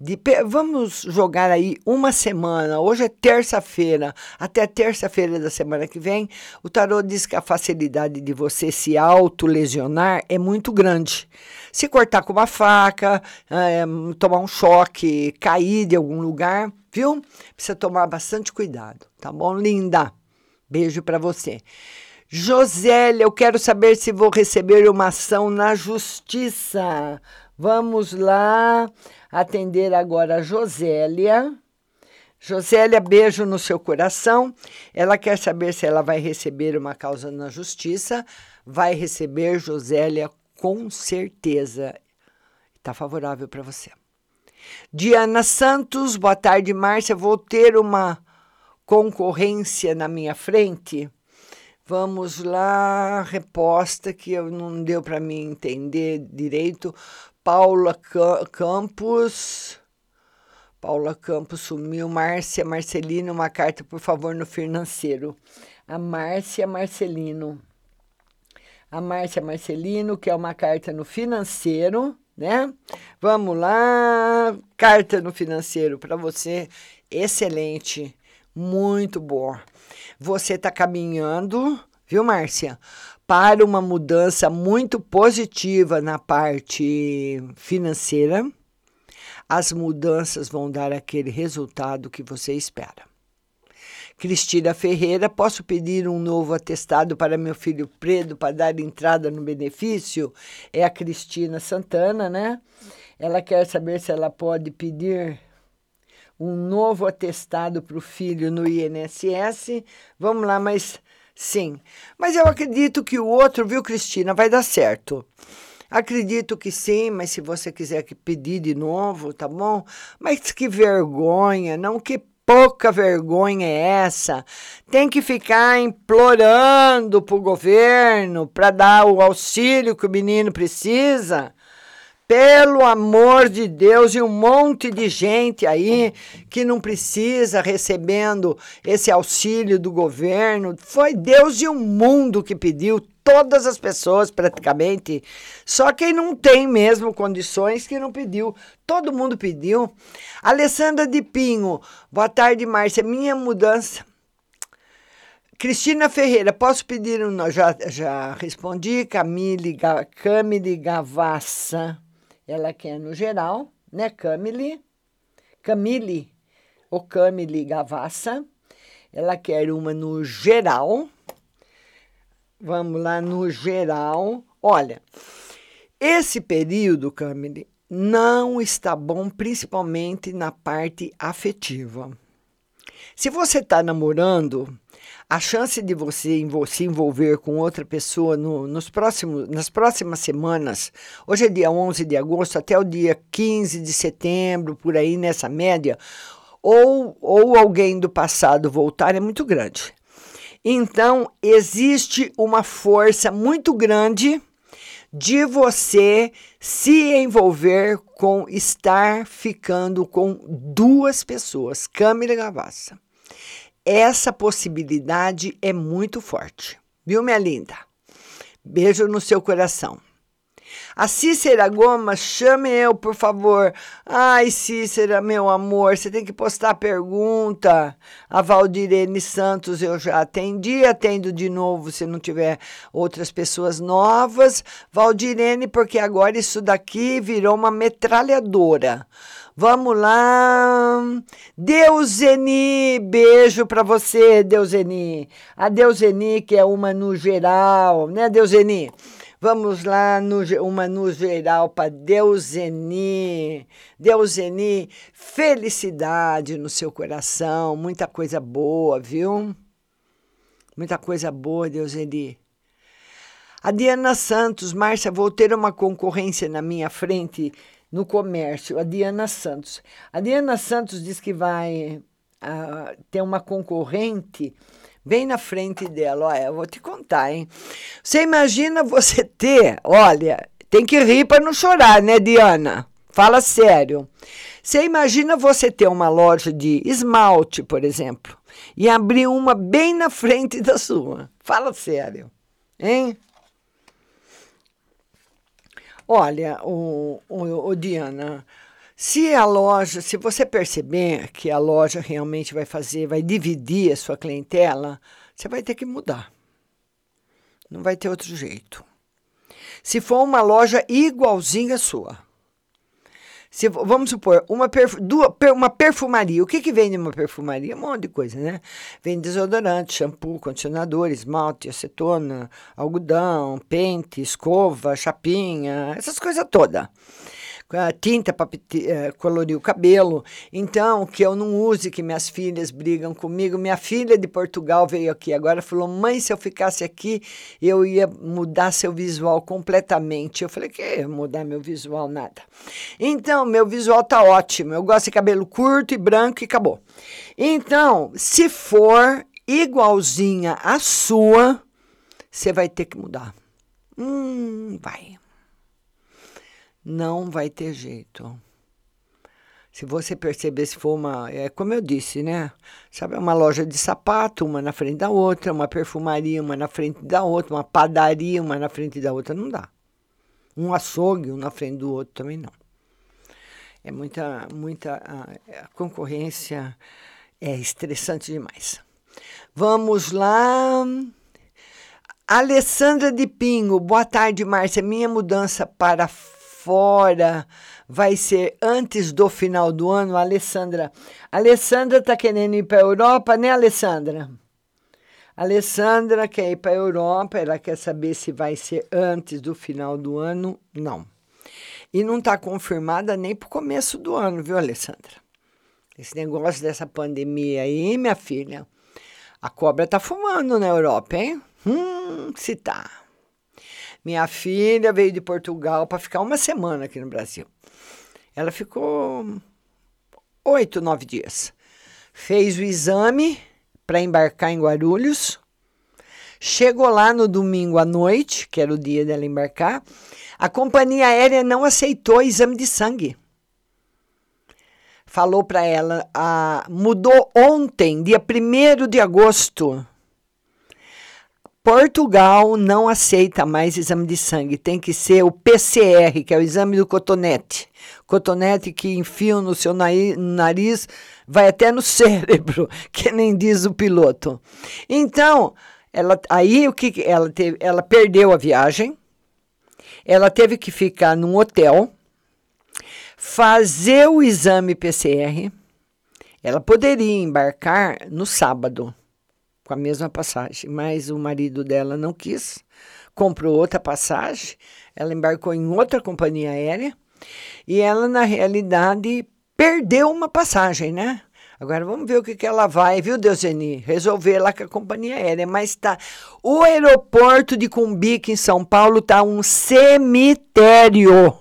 S10: de vamos jogar aí uma semana. Hoje é terça-feira, até terça-feira da semana que vem, o tarô diz que a facilidade de você se autolesionar é muito grande. Se cortar com uma faca, é, tomar um choque, cair de algum lugar, viu? Precisa tomar bastante cuidado, tá bom, linda? Beijo para você. Josélia, eu quero saber se vou receber uma ação na justiça. Vamos lá atender agora a Josélia. Josélia, beijo no seu coração. Ela quer saber se ela vai receber uma causa na justiça. Vai receber, Josélia, com certeza. Está favorável para você. Diana Santos, boa tarde, Márcia. Vou ter uma concorrência na minha frente. Vamos lá, reposta que eu não deu para mim entender direito. Paula Campos. Paula Campos sumiu. Márcia Marcelino, uma carta, por favor, no financeiro. A Márcia Marcelino. A Márcia Marcelino, que é uma carta no financeiro, né? Vamos lá. Carta no financeiro para você. Excelente muito boa. Você está caminhando, viu, Márcia, para uma mudança muito positiva na parte financeira. As mudanças vão dar aquele resultado que você espera. Cristina Ferreira, posso pedir um novo atestado para meu filho Predo para dar entrada no benefício? É a Cristina Santana, né? Ela quer saber se ela pode pedir um novo atestado para o filho no INSS. Vamos lá, mas Sim. Mas eu acredito que o outro, viu, Cristina, vai dar certo. Acredito que sim, mas se você quiser que pedir de novo, tá bom? Mas que vergonha, não que pouca vergonha é essa? Tem que ficar implorando para o governo para dar o auxílio que o menino precisa? Pelo amor de Deus, e um monte de gente aí que não precisa recebendo esse auxílio do governo. Foi Deus e o mundo que pediu, todas as pessoas praticamente. Só quem não tem mesmo condições que não pediu. Todo mundo pediu. Alessandra de Pinho, boa tarde, Márcia. Minha mudança. Cristina Ferreira, posso pedir um. Já, já respondi. Camille, Camille Gavassa ela quer no geral, né? Camille, Camille ou Camille Gavassa. Ela quer uma no geral. Vamos lá no geral. Olha, esse período, Camille, não está bom, principalmente na parte afetiva. Se você está namorando, a chance de você se envolver com outra pessoa no, nos próximos, nas próximas semanas, hoje é dia 11 de agosto, até o dia 15 de setembro, por aí nessa média, ou, ou alguém do passado voltar, é muito grande. Então, existe uma força muito grande de você se envolver com estar ficando com duas pessoas, Câmara Gavassa essa possibilidade é muito forte. Viu, minha linda? Beijo no seu coração. A Cícera Gomes, chame eu, por favor. Ai, Cícera, meu amor, você tem que postar pergunta. A Valdirene Santos eu já atendi, atendo de novo se não tiver outras pessoas novas. Valdirene, porque agora isso daqui virou uma metralhadora. Vamos lá. Deuseni, beijo para você, Deuseni. A Deuseni, que é uma no geral, né, Deuseni? Vamos lá, no, uma no geral para Deuseni. Deuseni, felicidade no seu coração, muita coisa boa, viu? Muita coisa boa, Deuseni. A Diana Santos, Márcia, vou ter uma concorrência na minha frente no comércio, a Diana Santos. A Diana Santos diz que vai uh, ter uma concorrente bem na frente dela. Olha, eu vou te contar, hein? Você imagina você ter, olha, tem que rir para não chorar, né, Diana? Fala sério. Você imagina você ter uma loja de esmalte, por exemplo, e abrir uma bem na frente da sua. Fala sério, hein? Olha, o, o, o, Diana, se a loja, se você perceber que a loja realmente vai fazer, vai dividir a sua clientela, você vai ter que mudar. Não vai ter outro jeito. Se for uma loja igualzinha à sua, se, vamos supor, uma, duas, uma perfumaria. O que, que vende uma perfumaria? Um monte de coisa, né? Vende desodorante, shampoo, condicionador, esmalte, acetona, algodão, pente, escova, chapinha, essas coisas todas tinta para é, colorir o cabelo. Então, que eu não use, que minhas filhas brigam comigo. Minha filha de Portugal veio aqui agora falou: mãe, se eu ficasse aqui, eu ia mudar seu visual completamente. Eu falei: que mudar meu visual? Nada. Então, meu visual tá ótimo. Eu gosto de cabelo curto e branco e acabou. Então, se for igualzinha à sua, você vai ter que mudar. Hum, vai não vai ter jeito. Se você perceber, se for uma. É como eu disse, né? Sabe, uma loja de sapato, uma na frente da outra, uma perfumaria, uma na frente da outra, uma padaria, uma na frente da outra, não dá. Um açougue, um na frente do outro também não. É muita, muita. A, a concorrência é estressante demais. Vamos lá. Alessandra de Pinho, boa tarde, Márcia. Minha mudança para fora vai ser antes do final do ano, Alessandra. Alessandra está querendo ir para a Europa, né, Alessandra? Alessandra quer ir para a Europa, ela quer saber se vai ser antes do final do ano. Não. E não está confirmada nem para o começo do ano, viu, Alessandra? Esse negócio dessa pandemia aí, minha filha. A cobra tá fumando na Europa, hein? Hum, se tá. Minha filha veio de Portugal para ficar uma semana aqui no Brasil. Ela ficou oito, nove dias. Fez o exame para embarcar em Guarulhos. Chegou lá no domingo à noite, que era o dia dela embarcar. A companhia aérea não aceitou exame de sangue. Falou para ela, ah, mudou ontem, dia 1 de agosto. Portugal não aceita mais exame de sangue, tem que ser o PCR, que é o exame do cotonete. Cotonete que enfiam no seu nariz, vai até no cérebro, que nem diz o piloto. Então, ela, aí o que ela teve? Ela perdeu a viagem, ela teve que ficar num hotel, fazer o exame PCR. Ela poderia embarcar no sábado com a mesma passagem, mas o marido dela não quis, comprou outra passagem, ela embarcou em outra companhia aérea e ela, na realidade, perdeu uma passagem, né? Agora vamos ver o que, que ela vai, viu, Deuseni? Resolver lá com a companhia aérea. Mas tá. O aeroporto de Cumbica, em São Paulo, tá um cemitério.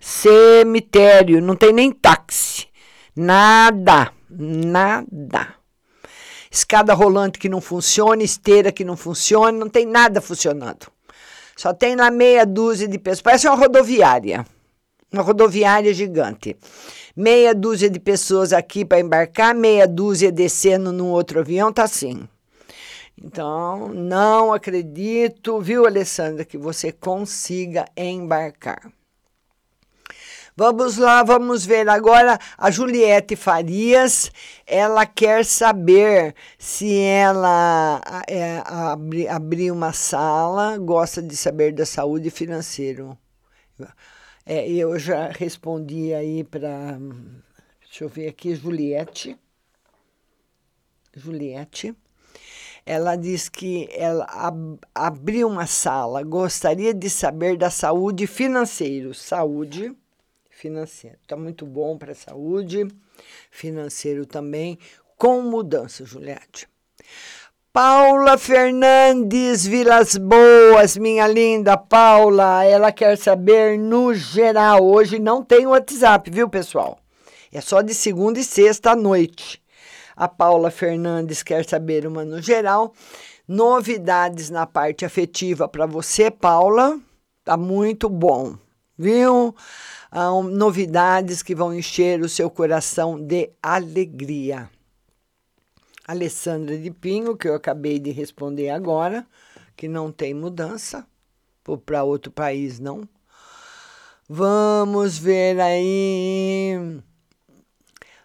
S10: Cemitério. Não tem nem táxi. Nada. Nada escada rolante que não funciona, esteira que não funciona, não tem nada funcionando. Só tem lá meia dúzia de pessoas. Parece uma rodoviária. Uma rodoviária gigante. Meia dúzia de pessoas aqui para embarcar, meia dúzia descendo num outro avião, tá assim. Então, não acredito, viu, Alessandra, que você consiga embarcar. Vamos lá, vamos ver agora a Juliette Farias. Ela quer saber se ela é, abrir abri uma sala, gosta de saber da saúde financeira. É, eu já respondi aí para. Deixa eu ver aqui, Juliette. Juliette. Ela diz que ela ab, abriu uma sala, gostaria de saber da saúde financeira. Saúde financeiro. Está muito bom para a saúde, financeiro também, com mudança, Juliette. Paula Fernandes Vilas Boas, minha linda Paula, ela quer saber no geral. Hoje não tem WhatsApp, viu, pessoal? É só de segunda e sexta à noite. A Paula Fernandes quer saber uma no geral. Novidades na parte afetiva para você, Paula. Tá muito bom, viu? Um, novidades que vão encher o seu coração de alegria. Alessandra de Pinho, que eu acabei de responder agora, que não tem mudança, para outro país não. Vamos ver aí.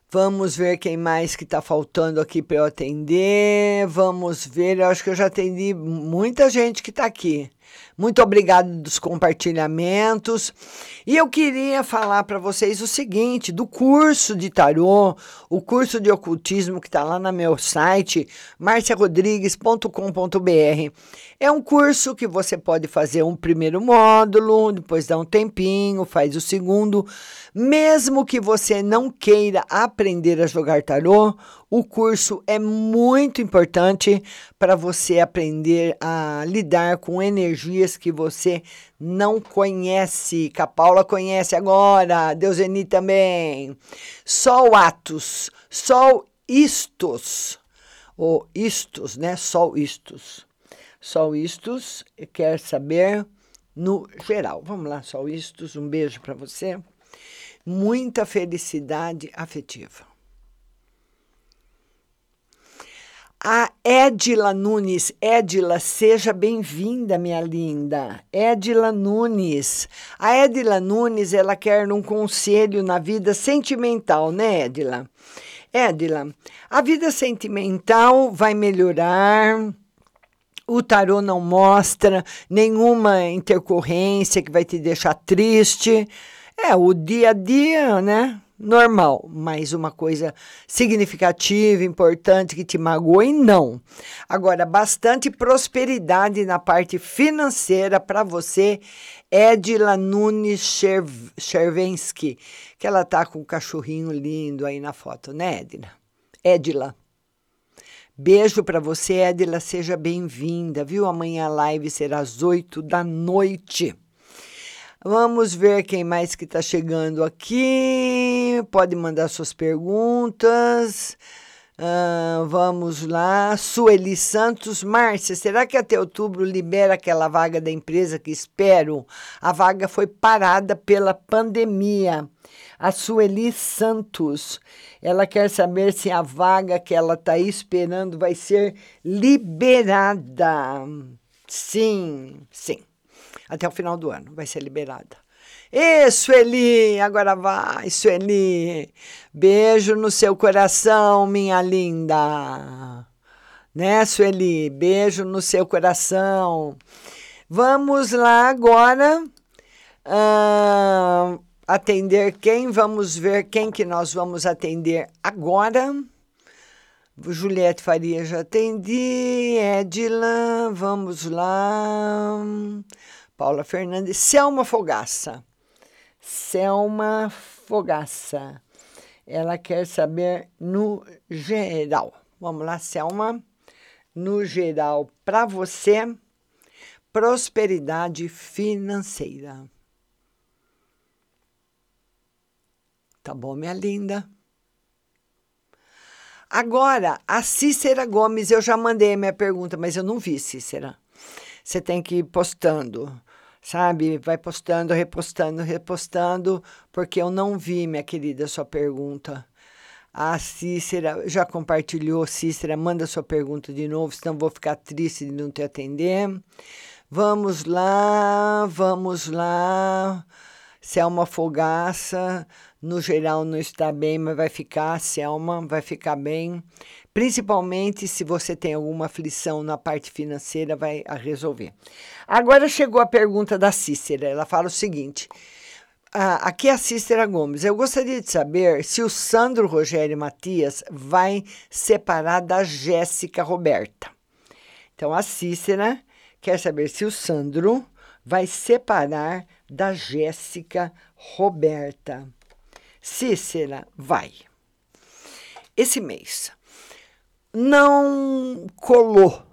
S10: Vamos ver quem mais que está faltando aqui para eu atender. Vamos ver, eu acho que eu já atendi muita gente que está aqui. Muito obrigado dos compartilhamentos. E eu queria falar para vocês o seguinte: do curso de tarô, o curso de ocultismo que está lá no meu site, marciarodrigues.com.br. É um curso que você pode fazer um primeiro módulo, depois dá um tempinho, faz o segundo. Mesmo que você não queira aprender a jogar tarô, o curso é muito importante para você aprender a lidar com energias que você não conhece. Que a Paula conhece agora, Deuseni também. Sol Atos, Sol Istos, ou Istos, né? Sol Istos. Sol Istos quer saber no geral. Vamos lá, Sol Istos, um beijo para você. Muita felicidade afetiva. A Edila Nunes. Edila, seja bem-vinda, minha linda. Edila Nunes. A Edila Nunes, ela quer um conselho na vida sentimental, né, Edila? Edila, a vida sentimental vai melhorar. O tarô não mostra nenhuma intercorrência que vai te deixar triste. É, o dia a dia, né? Normal, mas uma coisa significativa, importante que te magoe, não. Agora, bastante prosperidade na parte financeira para você, Edila Nunes Chervensky, que ela tá com um cachorrinho lindo aí na foto, né, Edila? Edila. Beijo para você, Edila, seja bem-vinda, viu? Amanhã a live será às 8 da noite. Vamos ver quem mais que está chegando aqui. Pode mandar suas perguntas. Uh, vamos lá. Sueli Santos. Márcia, será que até outubro libera aquela vaga da empresa que espero? A vaga foi parada pela pandemia. A Sueli Santos. Ela quer saber se a vaga que ela está esperando vai ser liberada. Sim, sim. Até o final do ano vai ser liberada. Ê, Sueli, agora vai, Sueli. Beijo no seu coração, minha linda. Né, Sueli? Beijo no seu coração. Vamos lá agora uh, atender quem? Vamos ver quem que nós vamos atender agora. Juliette Faria já atendi, Edila, vamos lá. Paula Fernandes, Selma Fogaça. Selma Fogaça. Ela quer saber no geral. Vamos lá, Selma. No geral, para você, prosperidade financeira. Tá bom, minha linda? Agora, a Cícera Gomes, eu já mandei a minha pergunta, mas eu não vi, Cícera. Você tem que ir postando sabe? Vai postando, repostando, repostando, porque eu não vi, minha querida, sua pergunta. A Cícera já compartilhou, Cícera, manda sua pergunta de novo, senão vou ficar triste de não te atender. Vamos lá, vamos lá. Selma Fogaça, no geral não está bem, mas vai ficar, Selma, vai ficar bem. Principalmente se você tem alguma aflição na parte financeira, vai resolver. Agora chegou a pergunta da Cícera. Ela fala o seguinte: ah, aqui é a Cícera Gomes. Eu gostaria de saber se o Sandro Rogério Matias vai separar da Jéssica Roberta. Então a Cícera quer saber se o Sandro vai separar da Jéssica Roberta. Cícera, vai. Esse mês não colou,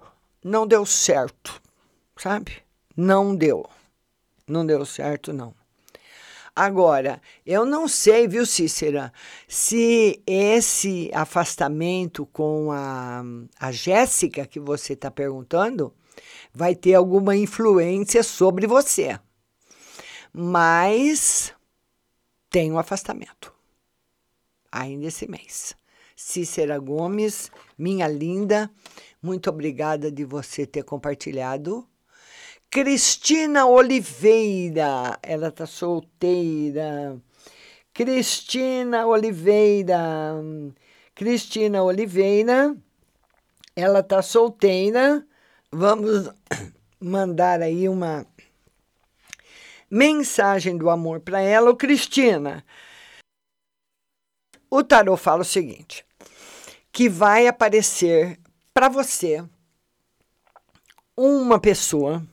S10: não deu certo, sabe? Não deu. Não deu certo, não. Agora, eu não sei, viu, Cícera, se esse afastamento com a, a Jéssica que você está perguntando vai ter alguma influência sobre você. Mas tem um afastamento ainda esse mês. Cícera Gomes, minha linda, muito obrigada de você ter compartilhado. Cristina Oliveira, ela está solteira. Cristina Oliveira, Cristina Oliveira, ela está solteira. Vamos mandar aí uma mensagem do amor para ela. Ô, Cristina, o tarô fala o seguinte: que vai aparecer para você uma pessoa,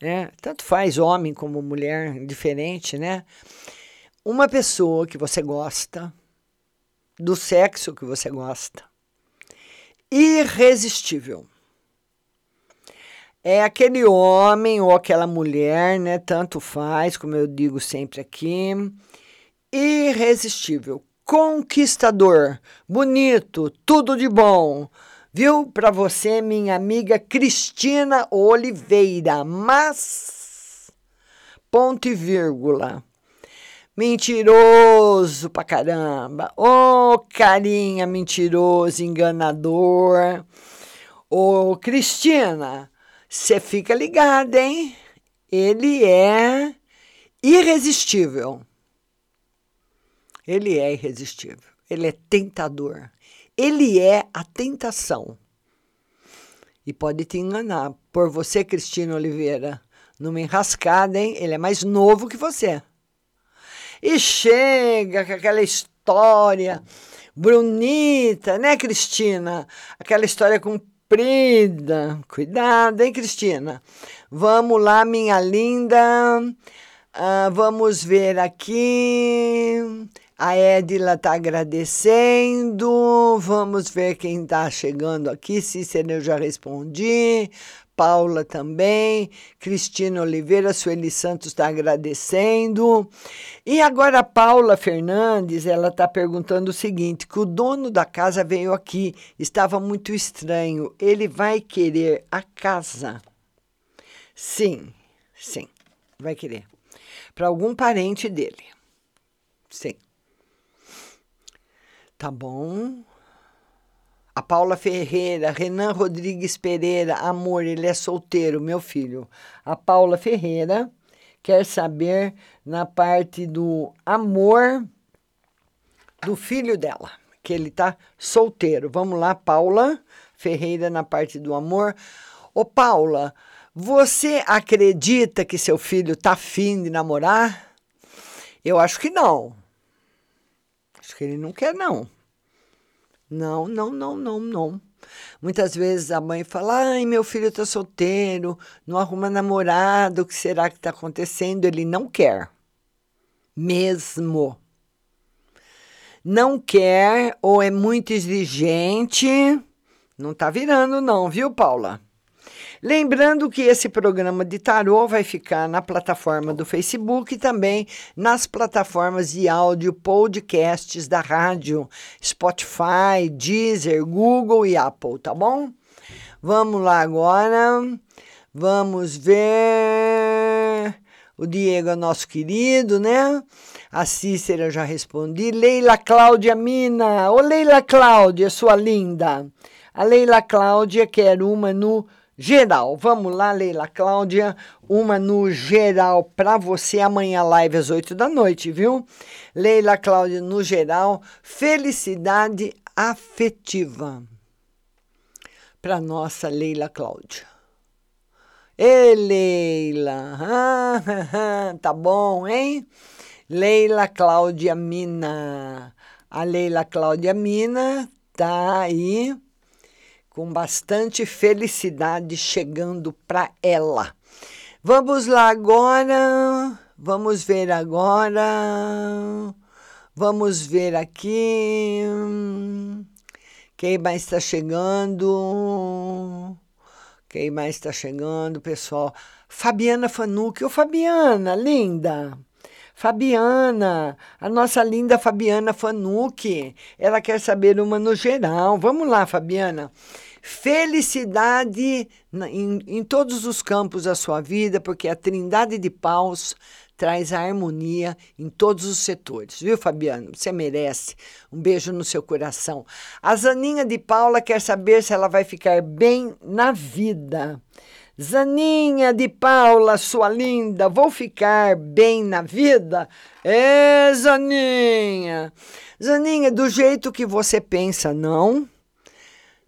S10: né? Tanto faz homem como mulher, diferente, né? Uma pessoa que você gosta, do sexo que você gosta, irresistível. É aquele homem ou aquela mulher, né? Tanto faz, como eu digo sempre aqui, irresistível conquistador, bonito, tudo de bom. Viu? Para você, minha amiga Cristina Oliveira. Mas, ponto e vírgula. Mentiroso pra caramba. Ô, oh, carinha mentiroso, enganador. Ô, oh, Cristina, você fica ligada, hein? Ele é irresistível. Ele é irresistível, ele é tentador, ele é a tentação. E pode te enganar. Por você, Cristina Oliveira, numa enrascada, hein? Ele é mais novo que você. E chega com aquela história bonita, né, Cristina? Aquela história comprida. Cuidado, hein, Cristina? Vamos lá, minha linda. Uh, vamos ver aqui. A Edila está agradecendo. Vamos ver quem está chegando aqui. Cícero, eu já respondi. Paula também, Cristina Oliveira, Sueli Santos está agradecendo. E agora a Paula Fernandes, ela está perguntando o seguinte, que o dono da casa veio aqui, estava muito estranho, ele vai querer a casa? Sim, sim, vai querer. Para algum parente dele. Sim. Tá bom. A Paula Ferreira, Renan Rodrigues Pereira, amor, ele é solteiro, meu filho. A Paula Ferreira quer saber na parte do amor do filho dela, que ele tá solteiro. Vamos lá, Paula Ferreira, na parte do amor. Ô, Paula, você acredita que seu filho tá afim de namorar? Eu acho que não. Acho que ele não quer, não. Não, não, não, não, não. Muitas vezes a mãe fala: ai, meu filho está solteiro, não arruma namorado, o que será que está acontecendo? Ele não quer. Mesmo. Não quer ou é muito exigente. Não está virando, não, viu, Paula? Lembrando que esse programa de tarô vai ficar na plataforma do Facebook e também nas plataformas de áudio podcasts da rádio, Spotify, Deezer, Google e Apple, tá bom? Vamos lá agora. Vamos ver. O Diego é nosso querido, né? A Cícera já respondi. Leila Cláudia Mina. Ô, Leila Cláudia, sua linda. A Leila Cláudia quer uma no geral. Vamos lá, Leila Cláudia, uma no geral para você amanhã live às 8 da noite, viu? Leila Cláudia no geral, felicidade afetiva. Para nossa Leila Cláudia. Ê, Leila, ah, tá bom, hein? Leila Cláudia Mina. A Leila Cláudia Mina tá aí com bastante felicidade chegando para ela. Vamos lá agora, vamos ver agora, vamos ver aqui. Quem mais está chegando? Quem mais está chegando, pessoal? Fabiana Fanucci. Ô, Fabiana, linda! Fabiana, a nossa linda Fabiana Fanucci. Ela quer saber uma no geral. Vamos lá, Fabiana. Felicidade em, em todos os campos da sua vida, porque a Trindade de Paus traz a harmonia em todos os setores, viu, Fabiano? Você merece. Um beijo no seu coração. A Zaninha de Paula quer saber se ela vai ficar bem na vida. Zaninha de Paula, sua linda, vou ficar bem na vida? É, Zaninha. Zaninha, do jeito que você pensa, não.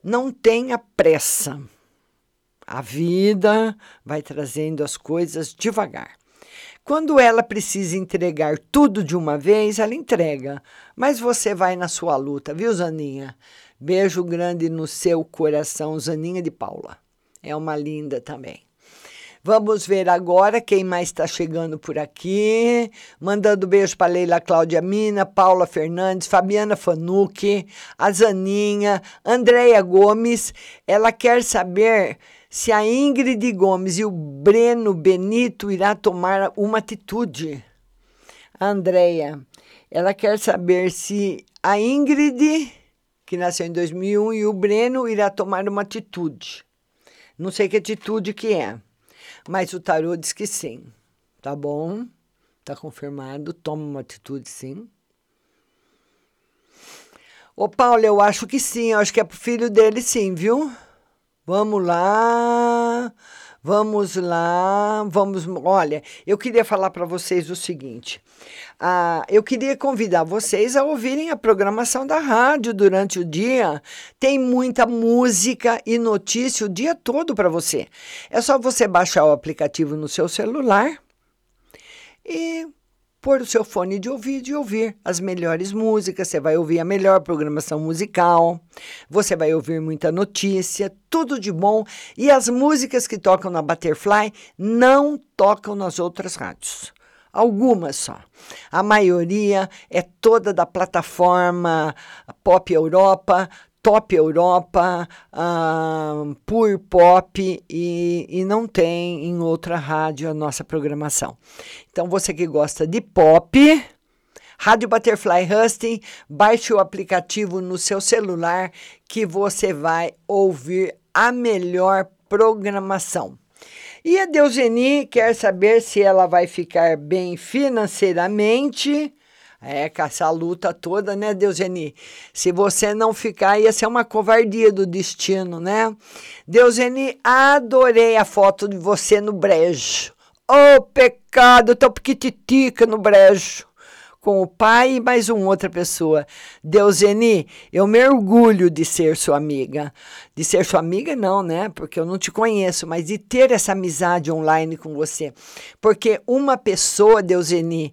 S10: Não tenha pressa. A vida vai trazendo as coisas devagar. Quando ela precisa entregar tudo de uma vez, ela entrega. Mas você vai na sua luta, viu, Zaninha? Beijo grande no seu coração, Zaninha de Paula. É uma linda também. Vamos ver agora quem mais está chegando por aqui. Mandando beijo para Leila Cláudia Mina, Paula Fernandes, Fabiana Fanucci, a Zaninha, Andréia Gomes. Ela quer saber se a Ingrid Gomes e o Breno Benito irá tomar uma atitude. A Andréia, ela quer saber se a Ingrid, que nasceu em 2001, e o Breno irá tomar uma atitude. Não sei que atitude que é. Mas o tarô diz que sim. Tá bom? Tá confirmado. Toma uma atitude, sim. Ô, Paulo, eu acho que sim. Eu acho que é pro filho dele, sim, viu? Vamos lá. Vamos lá, vamos. Olha, eu queria falar para vocês o seguinte: ah, eu queria convidar vocês a ouvirem a programação da rádio durante o dia. Tem muita música e notícia o dia todo para você. É só você baixar o aplicativo no seu celular e pôr o seu fone de ouvido e ouvir as melhores músicas. Você vai ouvir a melhor programação musical, você vai ouvir muita notícia, tudo de bom. E as músicas que tocam na Butterfly não tocam nas outras rádios. algumas só. A maioria é toda da plataforma Pop Europa, Top Europa, uh, Pur Pop e, e não tem em outra rádio a nossa programação. Então, você que gosta de pop, Rádio Butterfly Husting, baixe o aplicativo no seu celular que você vai ouvir a melhor programação. E a Deuseni quer saber se ela vai ficar bem financeiramente. É, com essa luta toda, né, Deuseni? Se você não ficar, ia ser uma covardia do destino, né? Deuseni, adorei a foto de você no brejo. Ô, oh, pecado, tão piquititica no brejo com o pai e mais uma outra pessoa. Deuseni, eu me orgulho de ser sua amiga. De ser sua amiga, não, né? Porque eu não te conheço, mas de ter essa amizade online com você. Porque uma pessoa, Deuseni,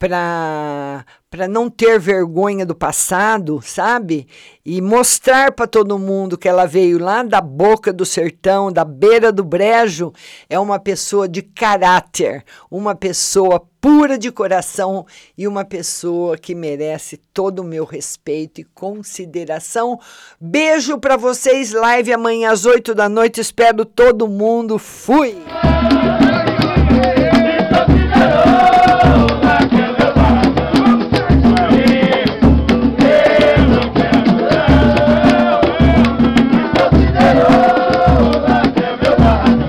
S10: para para não ter vergonha do passado, sabe? E mostrar para todo mundo que ela veio lá da boca do sertão, da beira do brejo, é uma pessoa de caráter, uma pessoa pura de coração e uma pessoa que merece todo o meu respeito e consideração. Beijo para vocês, live amanhã às 8 da noite. Espero todo mundo. Fui!